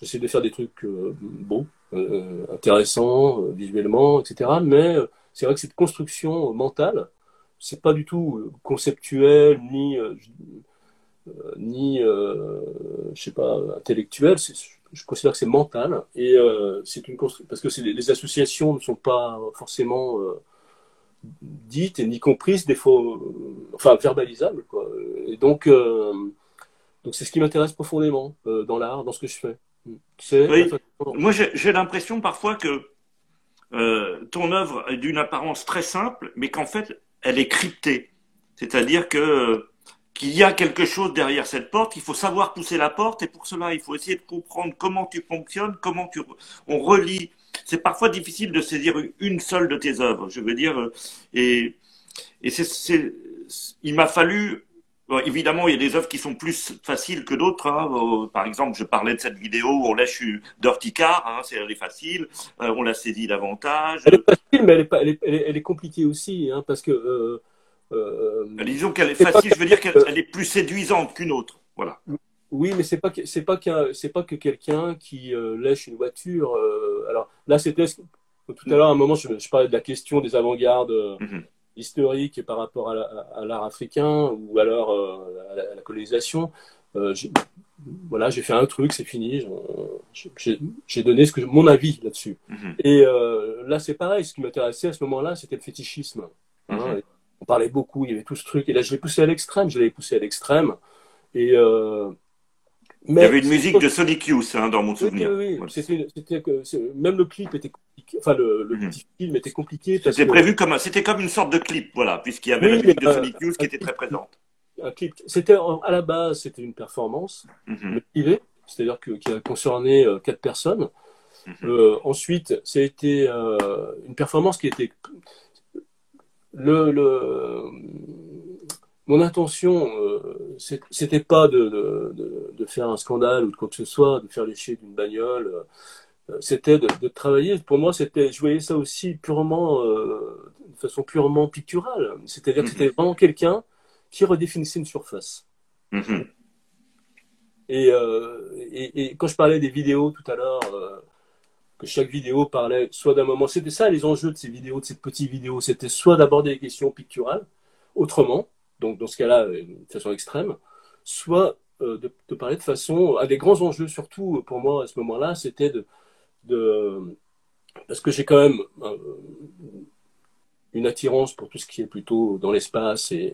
J'essaie de faire des trucs euh, beaux, euh, intéressants euh, visuellement, etc. Mais c'est vrai que cette construction mentale, c'est pas du tout conceptuel ni ni je sais pas intellectuel. Je considère que c'est mental et c'est une parce que les associations ne sont pas forcément dites et ni comprises des fois, enfin verbalisables quoi. Et donc donc c'est ce qui m'intéresse profondément dans l'art, dans ce que je fais. Moi, j'ai l'impression parfois que euh, ton œuvre est d'une apparence très simple, mais qu'en fait, elle est cryptée. C'est-à-dire que qu'il y a quelque chose derrière cette porte, il faut savoir pousser la porte, et pour cela, il faut essayer de comprendre comment tu fonctionnes, comment tu, on relie. C'est parfois difficile de saisir une seule de tes œuvres, je veux dire, et, et c'est, il m'a fallu évidemment, il y a des œuvres qui sont plus faciles que d'autres. Hein. Euh, par exemple, je parlais de cette vidéo où on lèche d'Horticard, hein, c'est elle est facile, euh, on la saisit davantage. Elle est facile, mais elle est, elle est, elle est, compliquée aussi, hein, parce que. Euh, euh Disons qu'elle est facile, je veux dire qu'elle est plus séduisante qu'une autre. Voilà. Oui, mais c'est pas c'est pas c'est pas que quelqu'un qui lèche une voiture. alors là, c'était tout à l'heure à un moment, je, je, parlais de la question des avant-gardes. Mm-hmm historique par rapport à l'art africain ou alors euh, à, la, colonisation. Euh, voilà, j'ai fait un truc, c'est fini. J'ai donné ce que mon avis là-dessus. Mhm. Et euh, là, c'est pareil. Ce qui m'intéressait à ce moment-là, c'était le fétichisme. Hein. Mhm. On parlait beaucoup. Il y avait tout ce truc. Et là, je l'ai poussé à l'extrême. Je l'ai poussé à l'extrême. Et il y avait une musique de Sonic Youth hein, dans mon souvenir. Oui, oui. C'était, même le clip était compliqué. Enfin, le, mhm. petit film était compliqué. C'était prévu comme c'était comme une sorte de clip, voilà, puisqu'il y avait la musique de euh, Sonic Youth qui était très présente. Un clip. C'était à la base, c'était une performance mm c'est-à-dire que, qui a concerné euh, quatre personnes. Mhm. Euh, ensuite, a été une performance qui était le, le mon intention, euh, c'était pas de, de, faire un scandale ou de quoi que ce soit, de faire lécher d'une bagnole. Euh, c'était de, travailler. Pour moi, c'était, je voyais ça aussi purement, euh, de façon purement picturale. C'est-à-dire que c'était mhm. vraiment quelqu'un qui redéfinissait une surface. Mhm. Et, et, et, quand je parlais des vidéos tout à l'heure, que chaque vidéo parlait soit d'un moment, c'était ça les enjeux de ces vidéos, de ces petites vidéos, c'était soit d'aborder des questions picturales autrement, donc dans ce cas-là, euh, de façon extrême, soit euh, de, parler de façon. Un des grands enjeux, surtout pour moi à ce moment-là, c'était de, de. parce que j'ai quand même euh, une attirance pour tout ce qui est plutôt dans l'espace et,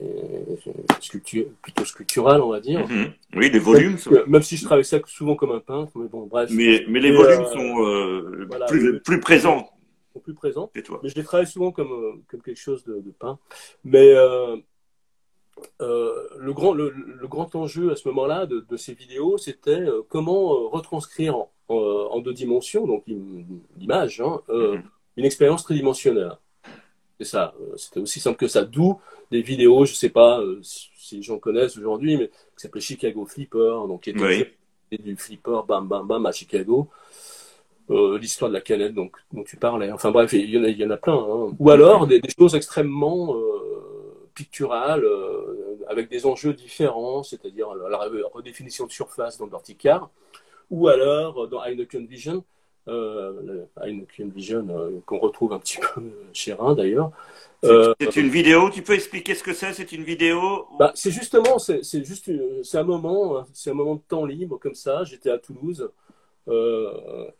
sculpture, plutôt sculptural, on va dire. Mm-hmm. Oui, les volumes. Même, si je travaille ça souvent comme un peintre, mais bon, bref. Mais, mais les volumes sont plus, plus présents. Sont plus présents. Mais je les travaille souvent comme, comme quelque chose de, de peint. Mais euh, le, grand, le, grand enjeu à ce moment-là de, ces vidéos, c'était euh, comment euh, retranscrire en, deux dimensions, donc l'image, hein, mhm. une expérience tridimensionnelle. C'est ça. C'était aussi simple que ça. D'où des vidéos, je sais pas si les gens connaissent aujourd'hui, mais qui s'appelait Chicago Flipper, donc qui était du flipper, bam, bam, bam, à Chicago. l'histoire de la canette donc, dont tu parlais. Enfin bref, il y en a, il y en a plein. Hein. Ou alors des, choses extrêmement picturales, avec des enjeux différents, c'est-à-dire la, redéfinition de surface dans le ou alors dans Heineken Vision, euh, Heineken Vision euh, qu'on retrouve un petit peu chez Rhin d'ailleurs. Euh, c'est une vidéo, tu peux expliquer ce que c'est C'est une vidéo bah, C'est justement, c'est juste, c'est un moment, hein, c'est un moment de temps libre comme ça. J'étais à Toulouse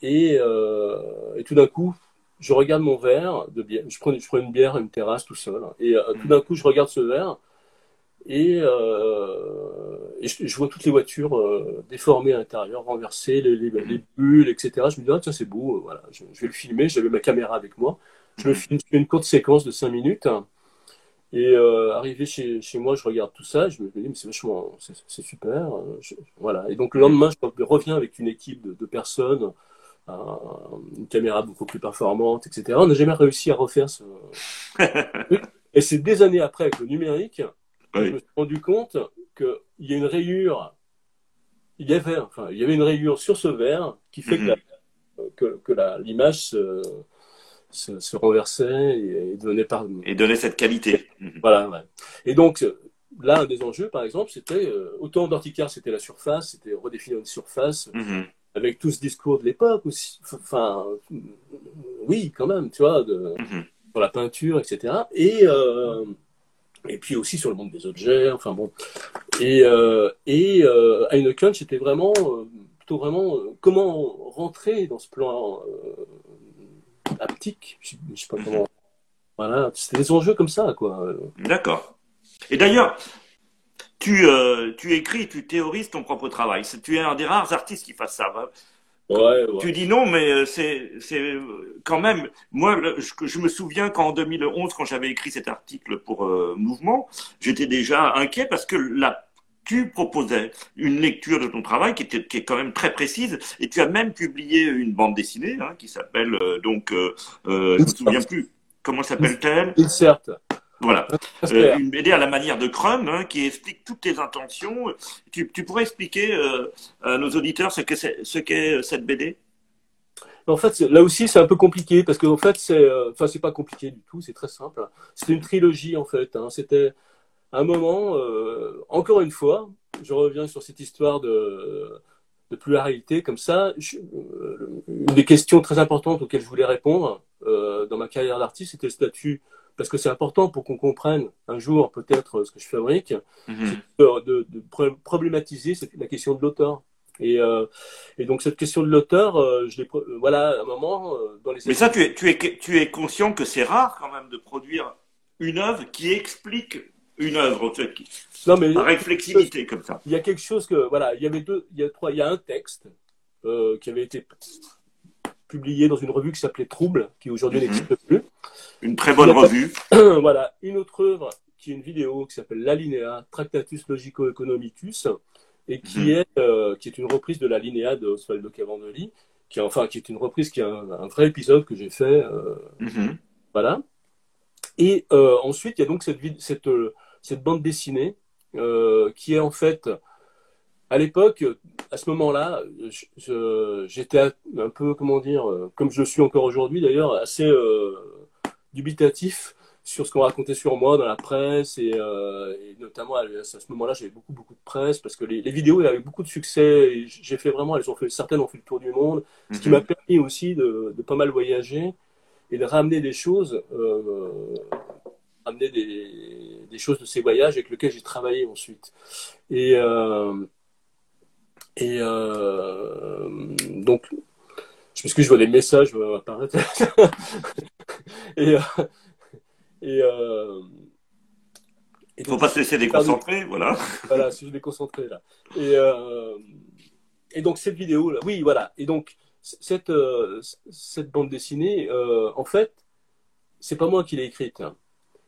et, et tout d'un coup, je regarde mon verre de bière. Je prends, une bière, une terrasse tout seul. Et tout d'un coup, je regarde ce verre et, euh, je, vois toutes les voitures euh, déformées à l'intérieur, renversées, les, les, bulles, etc. Je me dis, ah, tiens, c'est beau, euh, voilà, je, vais le filmer. J'avais ma caméra avec moi. Je me filme une courte séquence de 5 minutes. Et arrivé chez, moi, je regarde tout ça. Je me dis, mais c'est vachement, c'est super. voilà. Et donc, le lendemain, je reviens avec une équipe de personnes, une caméra beaucoup plus performante, etc. On n'a jamais réussi à refaire ce. Et c'est des années après, avec le numérique, je me suis rendu compte qu'il y a une rayure, il y avait, enfin, il y avait une rayure sur ce verre qui fait que, mhm. l'image se, se, renversait et, donnait par... Et donnait cette qualité. Mhm. Voilà. Et donc, là, un des enjeux, par exemple, c'était, euh, autant d'Anticar, c'était la surface, c'était redéfinir une surface, mhm. Avec tout ce discours de l'époque aussi. Enfin, oui, quand même, tu vois, de, sur la peinture, etc. Et, euh, et puis aussi sur le monde des objets, enfin bon. Et, euh, et euh, Heineken, c'était vraiment, euh, plutôt vraiment, euh, comment rentrer dans ce plan haptique, je, sais pas comment. Voilà, c'était des enjeux comme ça, quoi. D'accord. Et d'ailleurs, tu, tu écris, tu théorises ton propre travail. Tu es un des rares artistes qui fasse ça. Tu dis non, mais euh, c'est quand même. Moi, je, me souviens qu'en 2011, quand j'avais écrit cet article pour euh, Mouvement, j'étais déjà inquiet parce que là, tu proposais une lecture de ton travail qui, était, qui est quand même très précise et tu as même publié une bande dessinée hein, qui s'appelle euh, donc, je me souviens plus, comment s'appelle-t-elle? Certes. Voilà, euh, une BD à la manière de Crum hein, qui explique toutes tes intentions. Tu, pourrais expliquer euh, à nos auditeurs ce qu'est ce qu'est euh, cette BD? En fait, là aussi, c'est un peu compliqué parce que en fait, c'est, enfin, c'est pas compliqué du tout. C'est très simple. C'est une trilogie en fait. Hein. C'était un moment, encore une fois, je reviens sur cette histoire de de pluralité comme ça. une des questions très importantes auxquelles je voulais répondre dans ma carrière d'artiste, c'était le statut parce que c'est important pour qu'on comprenne un jour peut-être ce que je fabrique, mhm. de, problématiser la question de l'auteur. Et, euh, et, donc cette question de l'auteur, euh, je l'ai, euh, voilà, à un moment dans les. Mais ça, tu es, tu es, tu es conscient que c'est rare quand même de produire une œuvre qui explique une œuvre, en fait, non, mais, avec flexibilité comme ça. Il y a quelque chose que, voilà, il y avait deux, il y a trois, il y a un texte qui avait été publié dans une revue qui s'appelait Trouble, qui aujourd'hui mhm. n'existe plus. Une très bonne revue. voilà, une autre œuvre qui est une vidéo qui s'appelle L'Alinea, Tractatus Logico-Economicus, et qui, mhm. est, euh, qui est une reprise de l'Alinea de Osvaldo Cavandoli, qui est, enfin, qui est une reprise, qui est un, vrai épisode que j'ai fait. Euh, mhm. Voilà. Et euh, ensuite, il y a donc cette, cette, cette bande dessinée qui est en fait à l'époque, à ce moment-là, j'étais un peu, comment dire, euh, comme je suis encore aujourd'hui d'ailleurs, assez euh, dubitatif sur ce qu'on racontait sur moi dans la presse et, euh, notamment à, ce moment-là, j'avais beaucoup beaucoup de presse parce que les, vidéos avaient beaucoup de succès. J'ai fait vraiment, elles ont fait certaines ont fait le tour du monde, ce qui mhm. m'a permis aussi de, pas mal voyager et de ramener des choses, ramener des, des, choses de ces voyages avec lesquels j'ai travaillé ensuite. Et et euh, donc, je que je vois des messages apparaître. et, euh, et, euh, il ne faut pas se laisser déconcentrer, voilà. Voilà, je déconcentré là. Et, euh, et donc cette vidéo là, oui, voilà. Et donc cette cette bande dessinée, en fait, c'est pas moi qui l'ai écrite. Hein.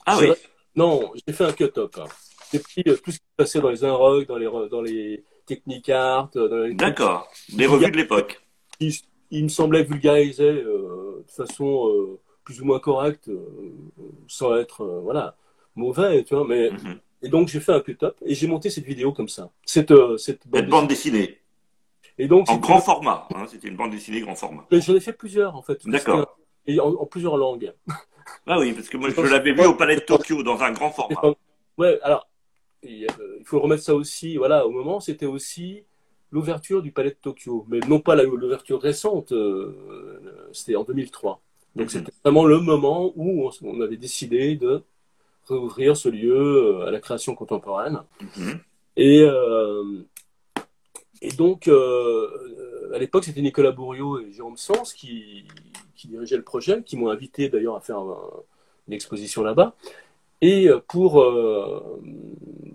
Ah oui. Non, j'ai fait un cut-up. Hein. J'ai pris tout ce qui passait dans les Unrock, dans les dans les Technicart. Euh, D'accord, les revues de l'époque. Il, me semblait vulgariser euh, de façon euh, plus ou moins correct, sans être voilà mauvais, tu vois. Mais mhm. et donc j'ai fait un cut-up et j'ai monté cette vidéo comme ça. Cette cette bande, dessinée. Et donc en grand format. Hein, c'était une bande dessinée grand format. J'en ai fait plusieurs en fait. D'accord. Et en, plusieurs langues. Ah oui, parce que moi je l'avais vu au Palais de Tokyo dans un grand format. Ouais, alors il faut remettre ça aussi. Voilà, au moment c'était aussi l'ouverture du Palais de Tokyo, mais non pas l'ouverture récente, euh, c'était en 2003. Donc mhm. c'était vraiment le moment où on, avait décidé de rouvrir ce lieu euh, à la création contemporaine. Mhm. Et, euh, et donc, à l'époque, c'était Nicolas Bourriot et Jérôme Sens qui, qui dirigeaient le projet, qui m'ont invité d'ailleurs à faire une exposition là-bas. Et pour,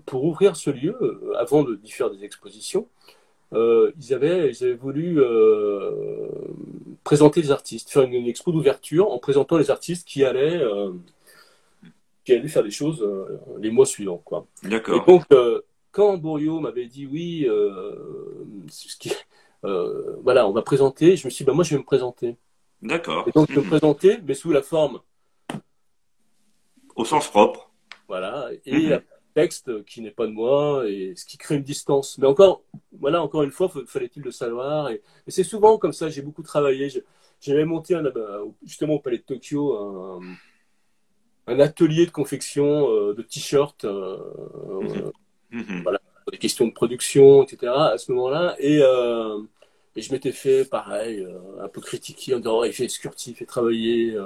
pour ouvrir ce lieu, avant d'y faire des expositions, euh, ils, avaient, ils avaient voulu euh, présenter les artistes, faire une, expo d'ouverture en présentant les artistes qui allaient, euh, qui allaient faire des choses euh, les mois suivants. Quoi. D'accord. Et donc, euh, quand Bourriot m'avait dit oui, ce qui, voilà, on va présenter, je me suis dit, bah, moi je vais me présenter. D'accord. Et donc, je me présenter, mais sous la forme. Au sens propre. Voilà. Et mhm texte qui n'est pas de moi et ce qui crée une distance. Mais encore, voilà, encore une fois, fallait-il le savoir. Et, c'est souvent comme ça, j'ai beaucoup travaillé. J'avais monté un, justement au Palais de Tokyo un, un atelier de confection euh, de t-shirts, euh, euh, mhm. voilà, des questions de production, etc. à ce moment-là. Et, et je m'étais fait pareil, un peu critiquer en disant, oh, il fait il fait travailler.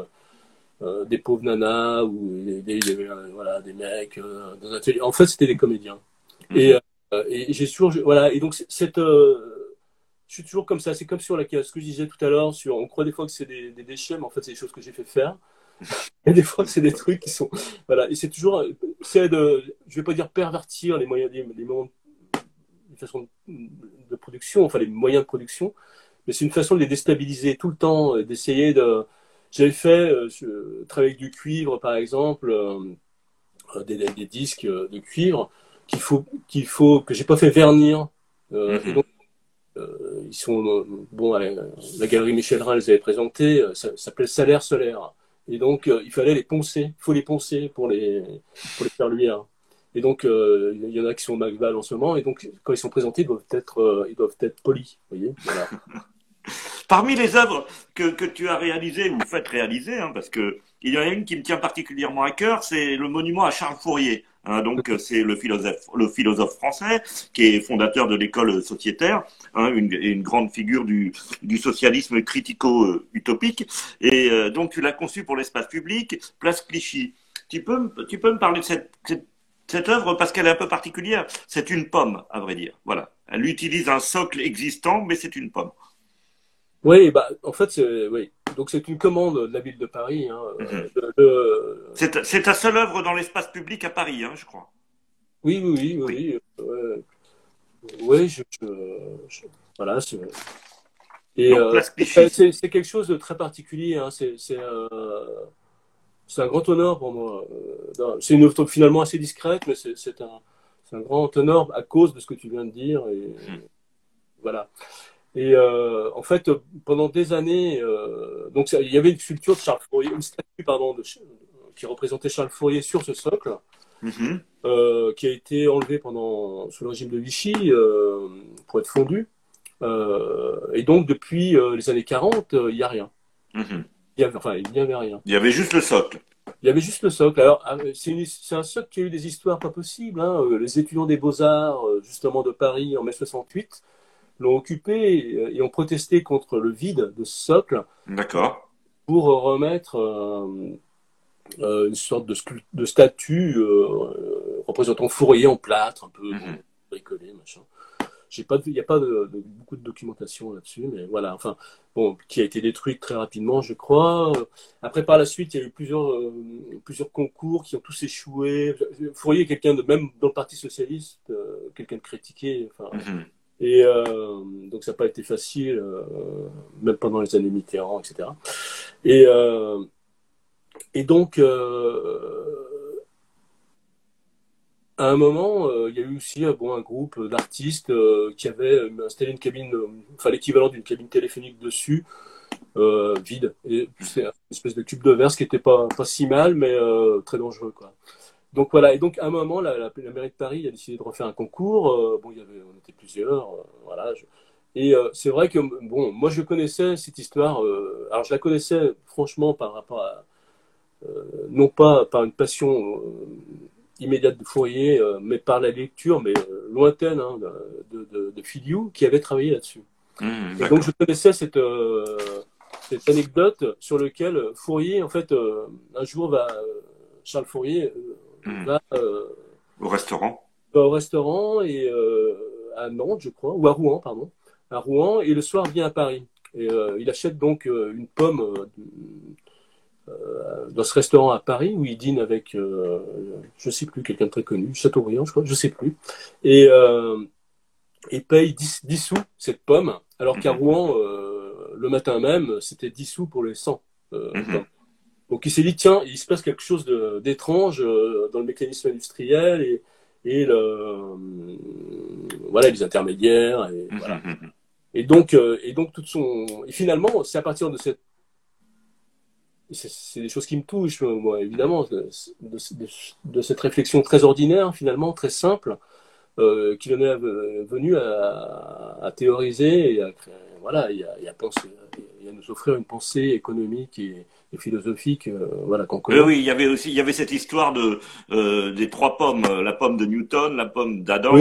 Euh, des pauvres nanas ou des, euh, voilà, des mecs euh, dans un atelier. En fait, c'était des comédiens. Mhm. Et, et j'ai toujours, voilà, et donc cette, je suis toujours comme ça. C'est comme sur la, ce que je disais tout à l'heure, sur, on croit des fois que c'est des, déchets, mais en fait, c'est des choses que j'ai fait faire. Et des fois, c'est des trucs qui sont, voilà, et c'est toujours, c'est de, je vais pas dire pervertir les moyens, les, les moments, de façon de production, enfin les moyens de production, mais c'est une façon de les déstabiliser tout le temps, d'essayer de, j'avais fait, euh, je travaille avec du cuivre, par exemple, euh, euh, des, des, disques de cuivre qu'il faut, qu'il faut, que j'ai pas fait vernir. Mhm. donc, ils sont bon, la, galerie Michel Rhin les avait présentés. Ça, s'appelait Salaire solaire. Et donc, il fallait les poncer. Il faut les poncer pour les, pour les faire luire. Et donc, il y en a qui sont Macval en ce moment. Et donc, quand ils sont présentés, ils doivent être, ils doivent être polis. Voyez voilà. Parmi les œuvres que, que, tu as réalisées ou faites réaliser, hein, parce que il y en a une qui me tient particulièrement à cœur, c'est le monument à Charles Fourier. Hein, donc c'est le philosophe, le philosophe français qui est fondateur de l'école sociétaire, hein, une, une, grande figure du, du socialisme critico-utopique. Et euh, donc tu l'as conçu pour l'espace public, place Clichy. Tu peux, tu peux me parler de cette, cette, cette œuvre parce qu'elle est un peu particulière. C'est une pomme, à vrai dire. Voilà. Elle utilise un socle existant, mais c'est une pomme. Oui, bah, en fait, c'est, oui. Donc, c'est une commande de la ville de Paris. Hein, mhm. euh, C'est ta seule œuvre dans l'espace public à Paris, hein, je crois. Oui, oui, oui, oui. oui, je, voilà. Et euh, c'est quelque chose de très particulier. Hein, c'est euh, un grand honneur pour moi. C'est une œuvre finalement assez discrète, mais c'est un, un, grand honneur à cause de ce que tu viens de dire. Et, mhm. Voilà. Et euh, en fait, pendant des années, euh, donc il y avait une sculpture de Charles Fourier, une statue pardon, de, qui représentait Charles Fourier sur ce socle, mm-hmm. euh, qui a été enlevé pendant sous le régime de Vichy pour être fondu. Euh, et donc depuis les années 40, il n'y a rien. Il y avait, enfin, il n'y avait rien. Il y avait juste le socle. Il y avait juste le socle. Alors, ah, c'est un socle qui a eu des histoires pas possibles. Hein. Les étudiants des beaux-arts, justement de Paris, en mai 68, l'ont occupé euh, et ont protesté contre le vide de ce socle. D'accord. Pour remettre euh, euh, une sorte de, de statue représentant Fourier en plâtre, un peu mhm. bricolé, machin. J'ai pas, il n'y a pas de, beaucoup de documentation là-dessus, mais voilà. Enfin, bon, qui a été détruite très rapidement, je crois. Après, par la suite, il y a eu plusieurs, plusieurs concours qui ont tous échoué. Fourier, quelqu'un de même dans le Parti socialiste, quelqu'un de critiqué. Enfin, mhm. Et euh, donc ça n'a pas été facile, euh, même pendant les années Mitterrand, etc. Et, euh, et donc, à un moment, il y a eu aussi bon, un groupe d'artistes qui avait installé une cabine, enfin l'équivalent d'une cabine téléphonique dessus, vide. C'est une espèce de cube de verre, ce qui n'était pas, pas si mal, mais très dangereux. Quoi. Donc voilà, et donc à un moment, la, la, mairie de Paris a décidé de refaire un concours. bon, il y avait, on était plusieurs, voilà. et c'est vrai que bon, moi je connaissais cette histoire. alors je la connaissais franchement par rapport à non pas par une passion immédiate de Fourier, euh, mais par la lecture, mais euh, lointaine, hein, de, de, de, Filiou, qui avait travaillé là-dessus. Mmh, donc je connaissais cette, euh, cette anecdote sur laquelle Fourier, en fait, un jour va, Charles Fourier mmh. va au restaurant. Va au restaurant et à Nantes, je crois, ou à Rouen, pardon, à Rouen, et le soir vient à Paris. Et il achète donc une pomme euh, dans ce restaurant à Paris où il dîne avec, euh, je ne sais plus, quelqu'un de très connu, Chateaubriand, je crois, je ne sais plus, et, euh, et paye 10, 10, sous cette pomme, alors qu'à mhm. Rouen, le matin même, c'était 10 sous pour les 100. Mhm. Donc il s'est dit, tiens, il se passe quelque chose d'étrange dans le mécanisme industriel et, et le, voilà, les intermédiaires. Et, voilà. Mhm, et donc, et donc tout son, et finalement, c'est à partir de cette c'est des choses qui me touchent, moi, évidemment, de, de, cette réflexion très ordinaire, finalement, très simple, euh, qu'il en est venu à, à, théoriser et à voilà, a, penser, il y a nous offrir une pensée économique et, philosophique, euh, voilà, qu'on connaît. Oui, il y avait aussi, il y avait cette histoire de euh, des trois pommes, la pomme de Newton, la pomme d'Adam,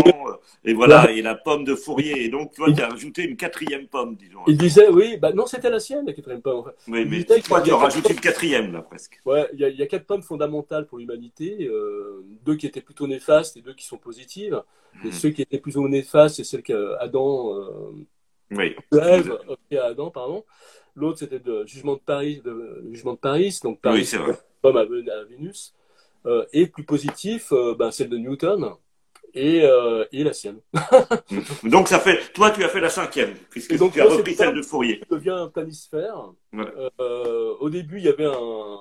et voilà, et la pomme de Fourier. Et donc, tu vois, tu as rajouté une quatrième pomme, disons. Il disait, oui, bah non, c'était la sienne, la quatrième pomme. Oui, mais tu as rajouté une quatrième, là, presque. Ouais, il y, a, il y a quatre pommes fondamentales pour l'humanité, euh, deux qui étaient plutôt néfastes et deux qui sont positives. Et hmm. ceux qui étaient plutôt néfastes, c'est celles qu'Adam, euh, oui. Ève, à Adam, pardon. L'autre, c'était le jugement de Paris, de, jugement de Paris, donc Paris, oui, c'est vrai. pomme à, Vénus. Euh, et plus positif, euh, ben, celle de Newton et, euh, et la sienne. Donc ça fait, toi tu as fait la cinquième, puisque donc, tu as repris celle de Fourier. devient un planisphère. Euh, au début, il y avait un,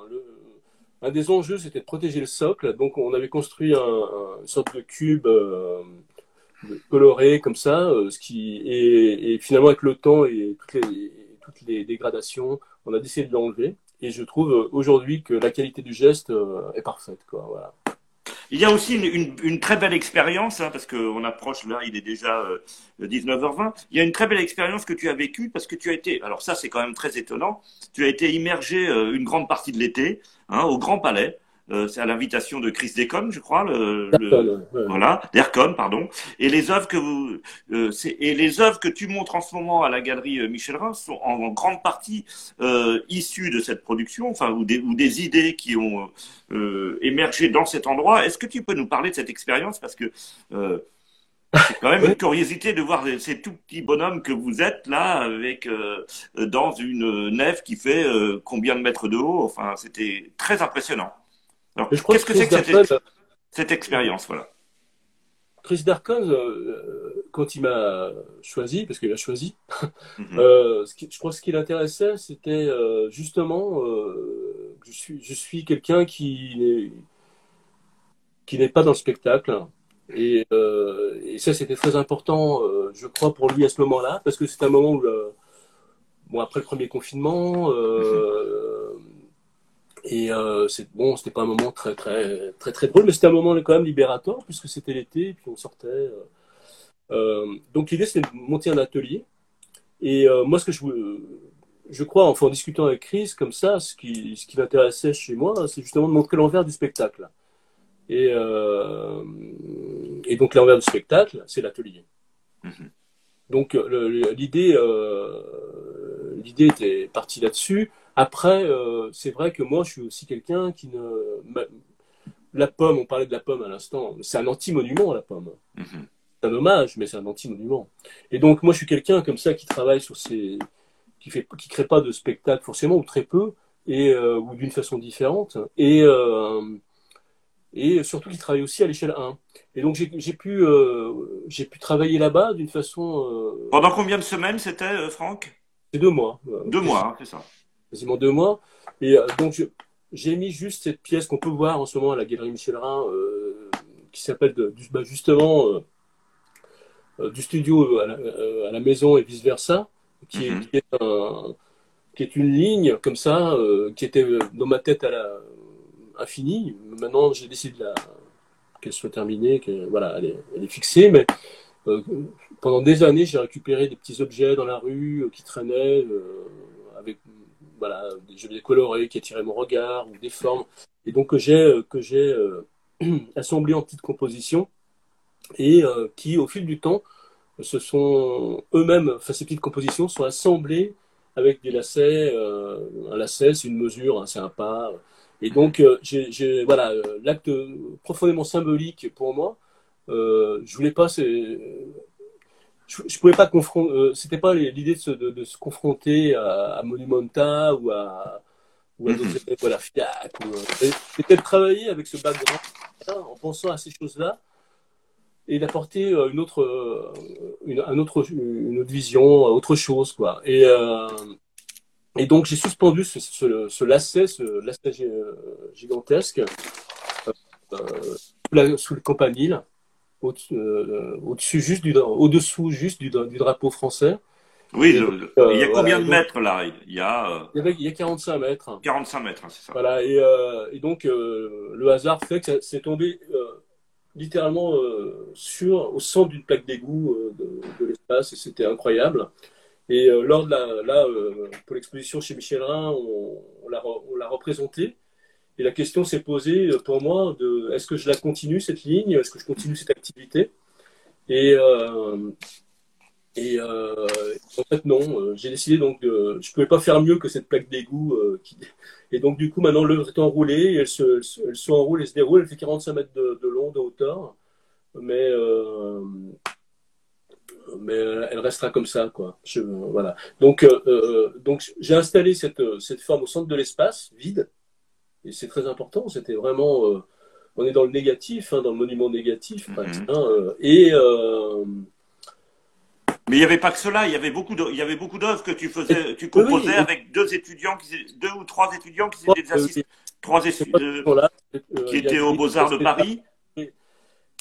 un des enjeux, c'était de protéger le socle. Donc on avait construit un, une sorte de cube euh, coloré comme ça, euh, ce qui et, et, finalement avec le temps et toutes les, dégradations, on a décidé de l'enlever. Et je trouve euh, aujourd'hui que la qualité du geste est parfaite. Quoi. Il y a aussi une, très belle expérience, hein, parce qu'on approche là, il est déjà 19h20. Euh, il y a une très belle expérience que tu as vécue parce que tu as été, alors ça c'est quand même très étonnant, tu as été immergé euh, une grande partie de l'été hein, au Grand Palais. Euh, c'est à l'invitation de Chris Decon, je crois, le, voilà, d'Ercon, pardon. Et les œuvres que vous, euh, et les œuvres que tu montres en ce moment à la galerie euh, Michel Reims sont en, grande partie euh, issues de cette production, enfin, ou des, ou des idées qui ont euh, émergé dans cet endroit. Est-ce que tu peux nous parler de cette expérience? Parce que c'est quand même une curiosité de voir ces tout petits bonhommes que vous êtes là, avec dans une nef qui fait combien de mètres de haut? Enfin, c'était très impressionnant. Qu'est-ce que c'est que cette, expérience voilà Chris Darkon, euh, quand il m'a choisi, parce qu'il a choisi, mhm. euh, je crois que ce qui l'intéressait, c'était euh, justement je suis, je suis quelqu'un qui qui n'est pas dans le spectacle. Et, et ça, c'était très important, je crois, pour lui à ce moment-là, parce que c'est un moment où, bon, après le premier confinement, mhm. Et euh, c'est bon, c'était pas un moment très très très très drôle, mais c'était un moment quand même libérateur puisque c'était l'été et puis on sortait. Euh, euh, donc l'idée c'était de monter un atelier. Et euh, moi, ce que je je crois, enfin en discutant avec Chris comme ça, ce qui ce qui m'intéressait chez moi, c'est justement de montrer l'envers du spectacle. Et et donc l'envers du spectacle, c'est l'atelier. Mm-hmm. Donc l'idée l'idée était partie là-dessus. Après, euh, c'est vrai que moi, je suis aussi quelqu'un qui ne. La pomme, on parlait de la pomme à l'instant, c'est un anti-monument, la pomme. Mhm. C'est un hommage, mais c'est un anti-monument. Et donc, moi, je suis quelqu'un comme ça qui travaille sur ces. qui fait, qui crée pas de spectacle forcément, ou très peu, et, euh, ou d'une façon différente. Et. Euh, et surtout qui travaille aussi à l'échelle 1. Et donc j'ai pu, j'ai pu travailler là-bas d'une façon... Pendant combien de semaines c'était, Franck? C'est deux mois. Deux mois, hein, c'est ça quasiment deux mois. Et euh, donc, j'ai mis juste cette pièce qu'on peut voir en ce moment à la Galerie Michel Rhin, euh, qui s'appelle bah, justement euh, du studio à la, maison et vice-versa, qui, est, mhm. qui est une ligne comme ça, qui était dans ma tête à la infinie. Maintenant, j'ai décidé qu'elle soit terminée, que voilà, elle est, fixée, mais pendant des années, j'ai récupéré des petits objets dans la rue qui traînaient avec voilà, des jeux colorés qui attiraient mon regard ou des formes, et donc que j'ai que j'ai assemblé en petites compositions et qui, au fil du temps, se sont eux-mêmes, enfin ces petites compositions sont assemblées avec des lacets. Euh, un lacet, c'est une mesure, hein, c'est un pas. Et donc, euh, j'ai, voilà, euh, l'acte profondément symbolique pour moi. je voulais pas, je, je pouvais pas confronter. c'était pas l'idée de se, de, se confronter à, Monumenta ou à ou à, d'autres, à la FIAC. C'était de travailler avec ce background en pensant à ces choses-là et d'apporter euh, une autre, euh, une, un autre, une autre vision, autre chose, quoi. Et, euh, et donc j'ai suspendu ce, ce, lacet, ce lacet gigantesque sous le campanile, au-dessus juste du, au-dessous juste du, du, drapeau français. Oui, il y a combien de mètres là il y, a, il, y il y a 45 mètres. 45 mètres, hein, c'est ça. Voilà, et, et donc le hasard fait que c'est tombé littéralement euh, sur, au centre d'une plaque d'égout euh, de, l'espace et c'était incroyable. Et euh, lors de la, là, pour l'exposition chez Michel Rhin, on, on l'a représenté. Et la question s'est posée pour moi de est-ce que je la continue cette ligne, est-ce que je continue cette activité? Et et en fait non, j'ai décidé donc de, je pouvais pas faire mieux que cette plaque d'égout et donc, du coup, maintenant, l'œuvre est enroulée, elle se, elle se enroule et se déroule. Elle fait 45 mètres de, long, de hauteur. Mais, euh, mais elle restera comme ça, quoi. Voilà. Donc, euh, euh, donc j'ai installé cette, cette forme au centre de l'espace, vide. Et c'est très important. C'était vraiment. on est dans le négatif, hein, dans le monument négatif. Mm-hmm. Hein, et. Mais il n'y avait pas que cela, il y avait beaucoup de, il y avait beaucoup d'œuvres que tu faisais, tu composais avec deux étudients, qui, deux ou trois étudiants qui étaient des assistants, trois étudiants qui étaient aux Beaux-Arts de Paris.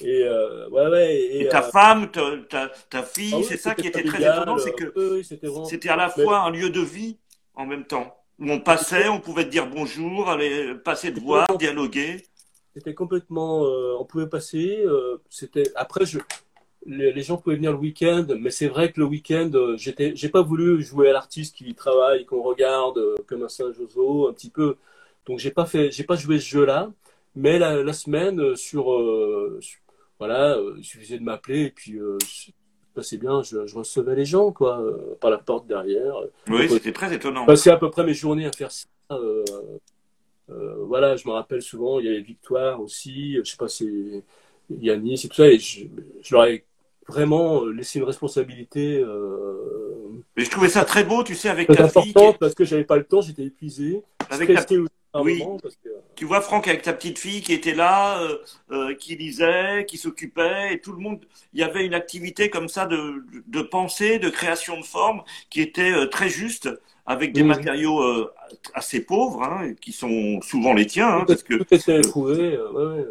Et, euh, ouais, ouais, et, ta euh, femme, ta, ta, fille, ah c'est ça qui était très étonnant, c'est que c'était à la fois un lieu de vie en même temps, où on passait, on pouvait te dire bonjour, aller passer de voir, dialoguer. C'était complètement, euh, on pouvait passer. c'était après je les, gens pouvaient venir le week-end, mais c'est vrai que le week-end, euh, j'étais, j'ai pas voulu jouer à l'artiste qui travaille, qu'on regarde euh, comme un Saint-Joso, un petit peu. Donc j'ai pas fait, j'ai pas joué ce jeu-là. Mais la, semaine, euh, sur, voilà, il suffisait de m'appeler et puis c'est bien, je, recevais les gens quoi, par la porte derrière. Oui, c'était très étonnant. Passais à peu près mes journées à faire ça. voilà, je me rappelle souvent, il y avait Victoire aussi, je sais pas, c'est Yannis et tout ça, et je, je leur ai vraiment euh, laisser une responsabilité. Euh, Mais je trouvais ça très beau, tu sais, avec ta fille. parce que j'avais pas le temps, j'étais épuisé. Avec ta... Oui. Tu vois Franck avec ta petite fille qui était là, euh, euh, qui lisait, qui s'occupait, et tout le monde. Il y avait une activité comme ça de, de pensée, de création de forme, qui était euh, très juste, avec des matériaux euh, assez pauvres, hein, qui sont souvent les tiens, hein, parce que. Tout était trouvé. Ouais,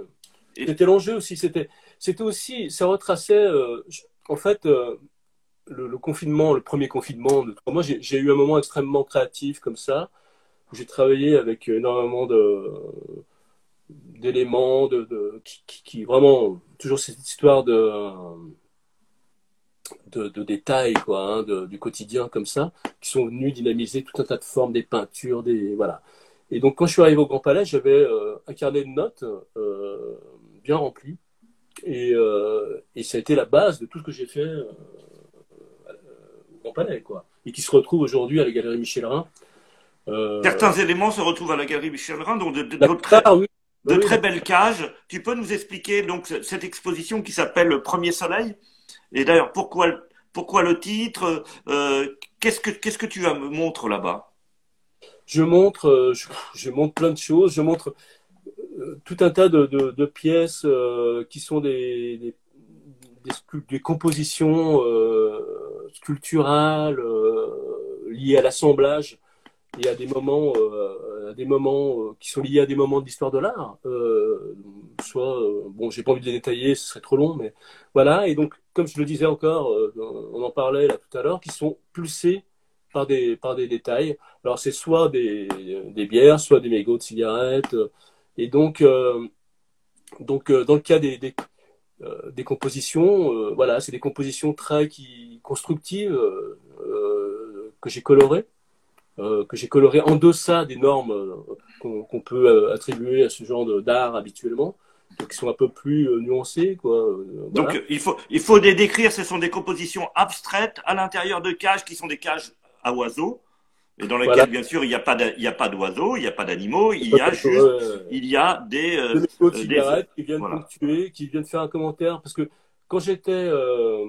C'était l'enjeu aussi. C'était c'était aussi, ça retraçait, euh, en fait, euh, le, confinement, le premier confinement de mois, j'ai eu un moment extrêmement créatif comme ça. J'ai travaillé avec énormément d'éléments, de, qui, vraiment toujours cette histoire de de, détails quoi, hein, du quotidien comme ça, qui sont venus dynamiser tout un tas de formes, des peintures, des voilà. Et donc quand je suis arrivé au Grand Palais, j'avais euh, un carnet de notes bien rempli et, euh, et, ça a été la base de tout ce que j'ai fait euh, au Grand Palais, quoi. Et qui se retrouve aujourd'hui à la Galerie Michel Rhin. Euh, Certains éléments se retrouvent à la Galerie Michel Rhin, donc de, de, de, très belles cages. Tu peux nous expliquer donc cette exposition qui s'appelle Le Premier Soleil? Et d'ailleurs, pourquoi, pourquoi le titre? Euh, Qu'est-ce que qu'est-ce que tu montres là-bas? Je montre, je, je montre plein de choses. Je montre tout un tas de, pièces euh, qui sont des, des, compositions euh, sculpturales euh, liées à l'assemblage et à des moments, des moments qui sont liés à des moments de l'histoire de l'art. soit, bon, j'ai pas envie de les détailler, ce serait trop long, mais voilà. Et donc, comme je le disais encore, on en parlait là tout à l'heure, qui sont pulsés par des, par des détails. Alors, c'est soit des bières, soit des mégots de cigarettes. Et donc, donc dans le cas des, des, des compositions, voilà, c'est des compositions très constructives que j'ai colorées. que j'ai colorées en deçà des normes qu'on peut attribuer à ce genre d'art habituellement qui sont un peu plus euh, nuancés. Quoi. Euh, Donc il faut, il faut les décrire, ce sont des compositions abstraites à l'intérieur de cages qui sont des cages à oiseaux. Et dans lesquelles, bien sûr, il n'y a pas d'oiseaux, il n'y a pas d'animaux, il y a juste, il y a des, euh, des, cigarettes qui viennent ponctuer, qui viennent faire un commentaire, parce que quand j'étais euh,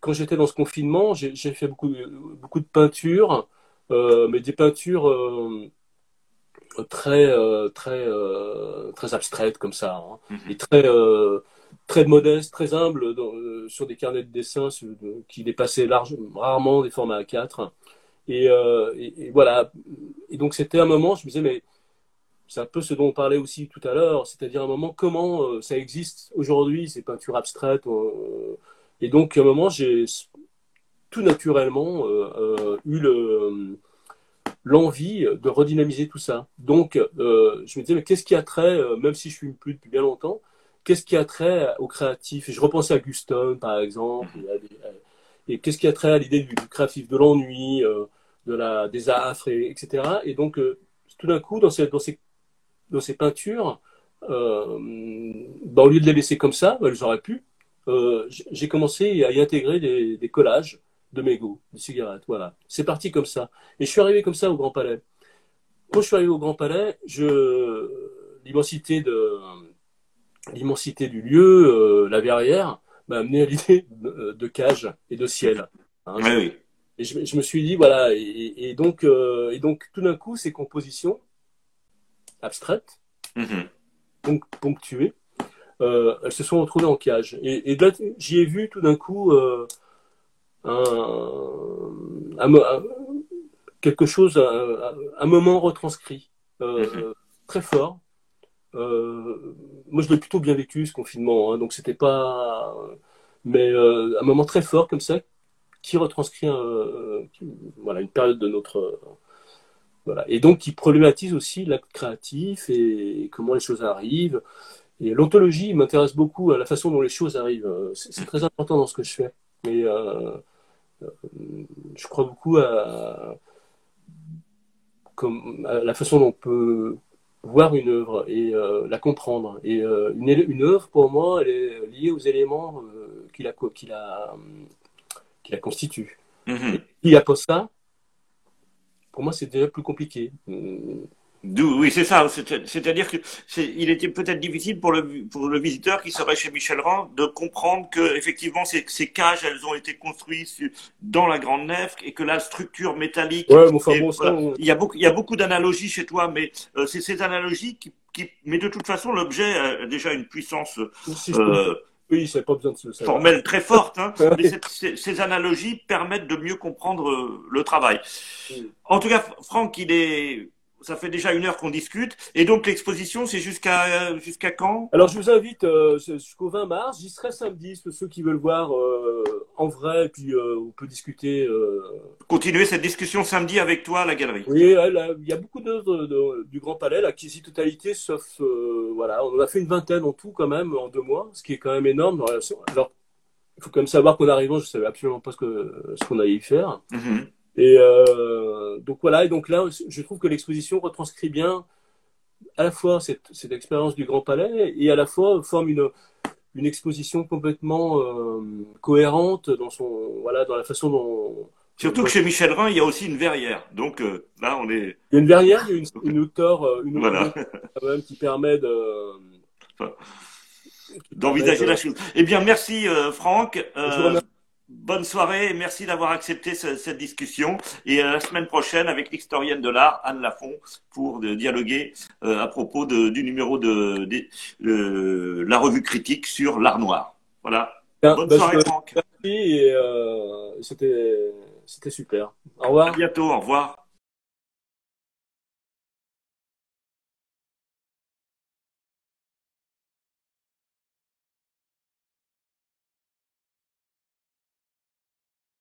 quand j'étais dans ce confinement, j'ai fait beaucoup beaucoup de peintures, euh, mais des peintures euh, très euh, très euh, très abstraite comme ça hein. mhm. et très euh, très modeste très humble sur des carnets de dessin qui dépassaient largement rarement des formats A4 et, et, voilà et donc c'était un moment je me disais mais c'est un peu ce dont on parlait aussi tout à l'heure c'est-à-dire un moment comment ça existe aujourd'hui ces peintures abstraites et donc à un moment j'ai tout naturellement eu le l'envie de redynamiser tout ça. Donc, euh, je me disais, mais qu'est-ce qui a trait, euh, même si je suis plus depuis bien longtemps, qu'est-ce qui a trait au créatif? Et je repensais à Guston, par exemple, et, qu'est-ce qui a trait à l'idée du, créatif, de l'ennui, euh, de la, des affres, et, etc. Et donc, tout d'un coup, dans ces, dans ces, dans ces peintures, bah, au lieu de les laisser comme ça, bah, auraient pu, j'ai commencé à y intégrer des, des collages de mégots, de cigarettes. Voilà. C'est parti comme ça. Et je suis arrivé comme ça au Grand Palais. Quand je suis arrivé au Grand Palais, je... l'immensité de du lieu, euh, la verrière, m'a amené à l'idée de, cage et de ciel. Hein. oui, Et je, me suis dit, voilà, et, donc, euh, et donc tout d'un coup, ces compositions abstraites, mm-hmm. donc ponctuées, euh, elles se sont retrouvées en cage. Et, et là, j'y ai vu tout d'un coup un, quelque chose, un, moment retranscrit euh, mhm. très fort. Euh, moi, je l'ai plutôt bien vécu ce confinement, hein, donc c'était pas, mais euh, un moment très fort comme ça qui retranscrit voilà une période de notre voilà et donc qui problématise aussi l'acte créatif et comment les choses arrivent. Et l'ontologie m'intéresse beaucoup à la façon dont les choses arrivent. C'est très important dans ce que je fais. Mais je crois beaucoup à, la façon dont on peut voir une œuvre et euh, la comprendre. Et euh, une, œuvre, pour moi, elle est liée aux éléments euh, qui, la, qui, la, qui la constituent. Mm-hmm. Il n'y a pas ça, pour moi, c'est déjà plus compliqué. Oui, c'est ça. C'est-à-dire que il était peut-être difficile pour le, pour le visiteur qui serait chez Michel Rand de comprendre que effectivement ces, ces cages, elles ont été construites dans la grande nef et que la structure métallique. Ouais, bon, ça, Il y a beaucoup, il y a beaucoup d'analogies chez toi, mais euh, c'est ces analogies qui, qui, mais de toute façon, l'objet a déjà une puissance. Euh, oui, c'est pas besoin de se formelle très forte, hein, mais ces, ces, analogies permettent de mieux comprendre euh, le travail. En tout cas, Franck, il est ça fait déjà une heure qu'on discute. Et donc l'exposition, c'est jusqu'à jusqu'à quand? Alors je vous invite euh, jusqu'au 20 mars. J'y serai samedi, pour ceux qui veulent voir euh, en vrai, puis euh, on peut discuter. Continuer cette discussion samedi avec toi à la galerie. Oui, il y a beaucoup d'œuvres du Grand Palais, la quasi-totalité, sauf voilà, on en a fait une vingtaine en tout quand même en deux mois, ce qui est quand même énorme. Alors, il faut quand même savoir qu'en arrivant, je savais absolument pas ce que ce qu'on allait y faire. Mm-hmm. Et euh, donc voilà, et donc là, je trouve que l'exposition retranscrit bien à la fois cette, cette, expérience du Grand Palais et à la fois forme une, une exposition complètement euh, cohérente dans son voilà dans la façon dont Surtout que chez Michel Rhin, il y a aussi une verrière. Donc euh, là, on est. Il y a une verrière, il y a une, une hauteur, une hauteur quand même qui permet de. D'envisager la chose. Eh bien, merci Franck. Bonne soirée et merci d'avoir accepté cette discussion. Et la semaine prochaine avec l'historienne de l'art, Anne Lafont, pour dialoguer euh, à propos du numéro de, la revue critique sur l'art noir. Voilà. Bonne bah, soirée, Franck. Merci et euh, c'était super. Au revoir. À bientôt. Au revoir.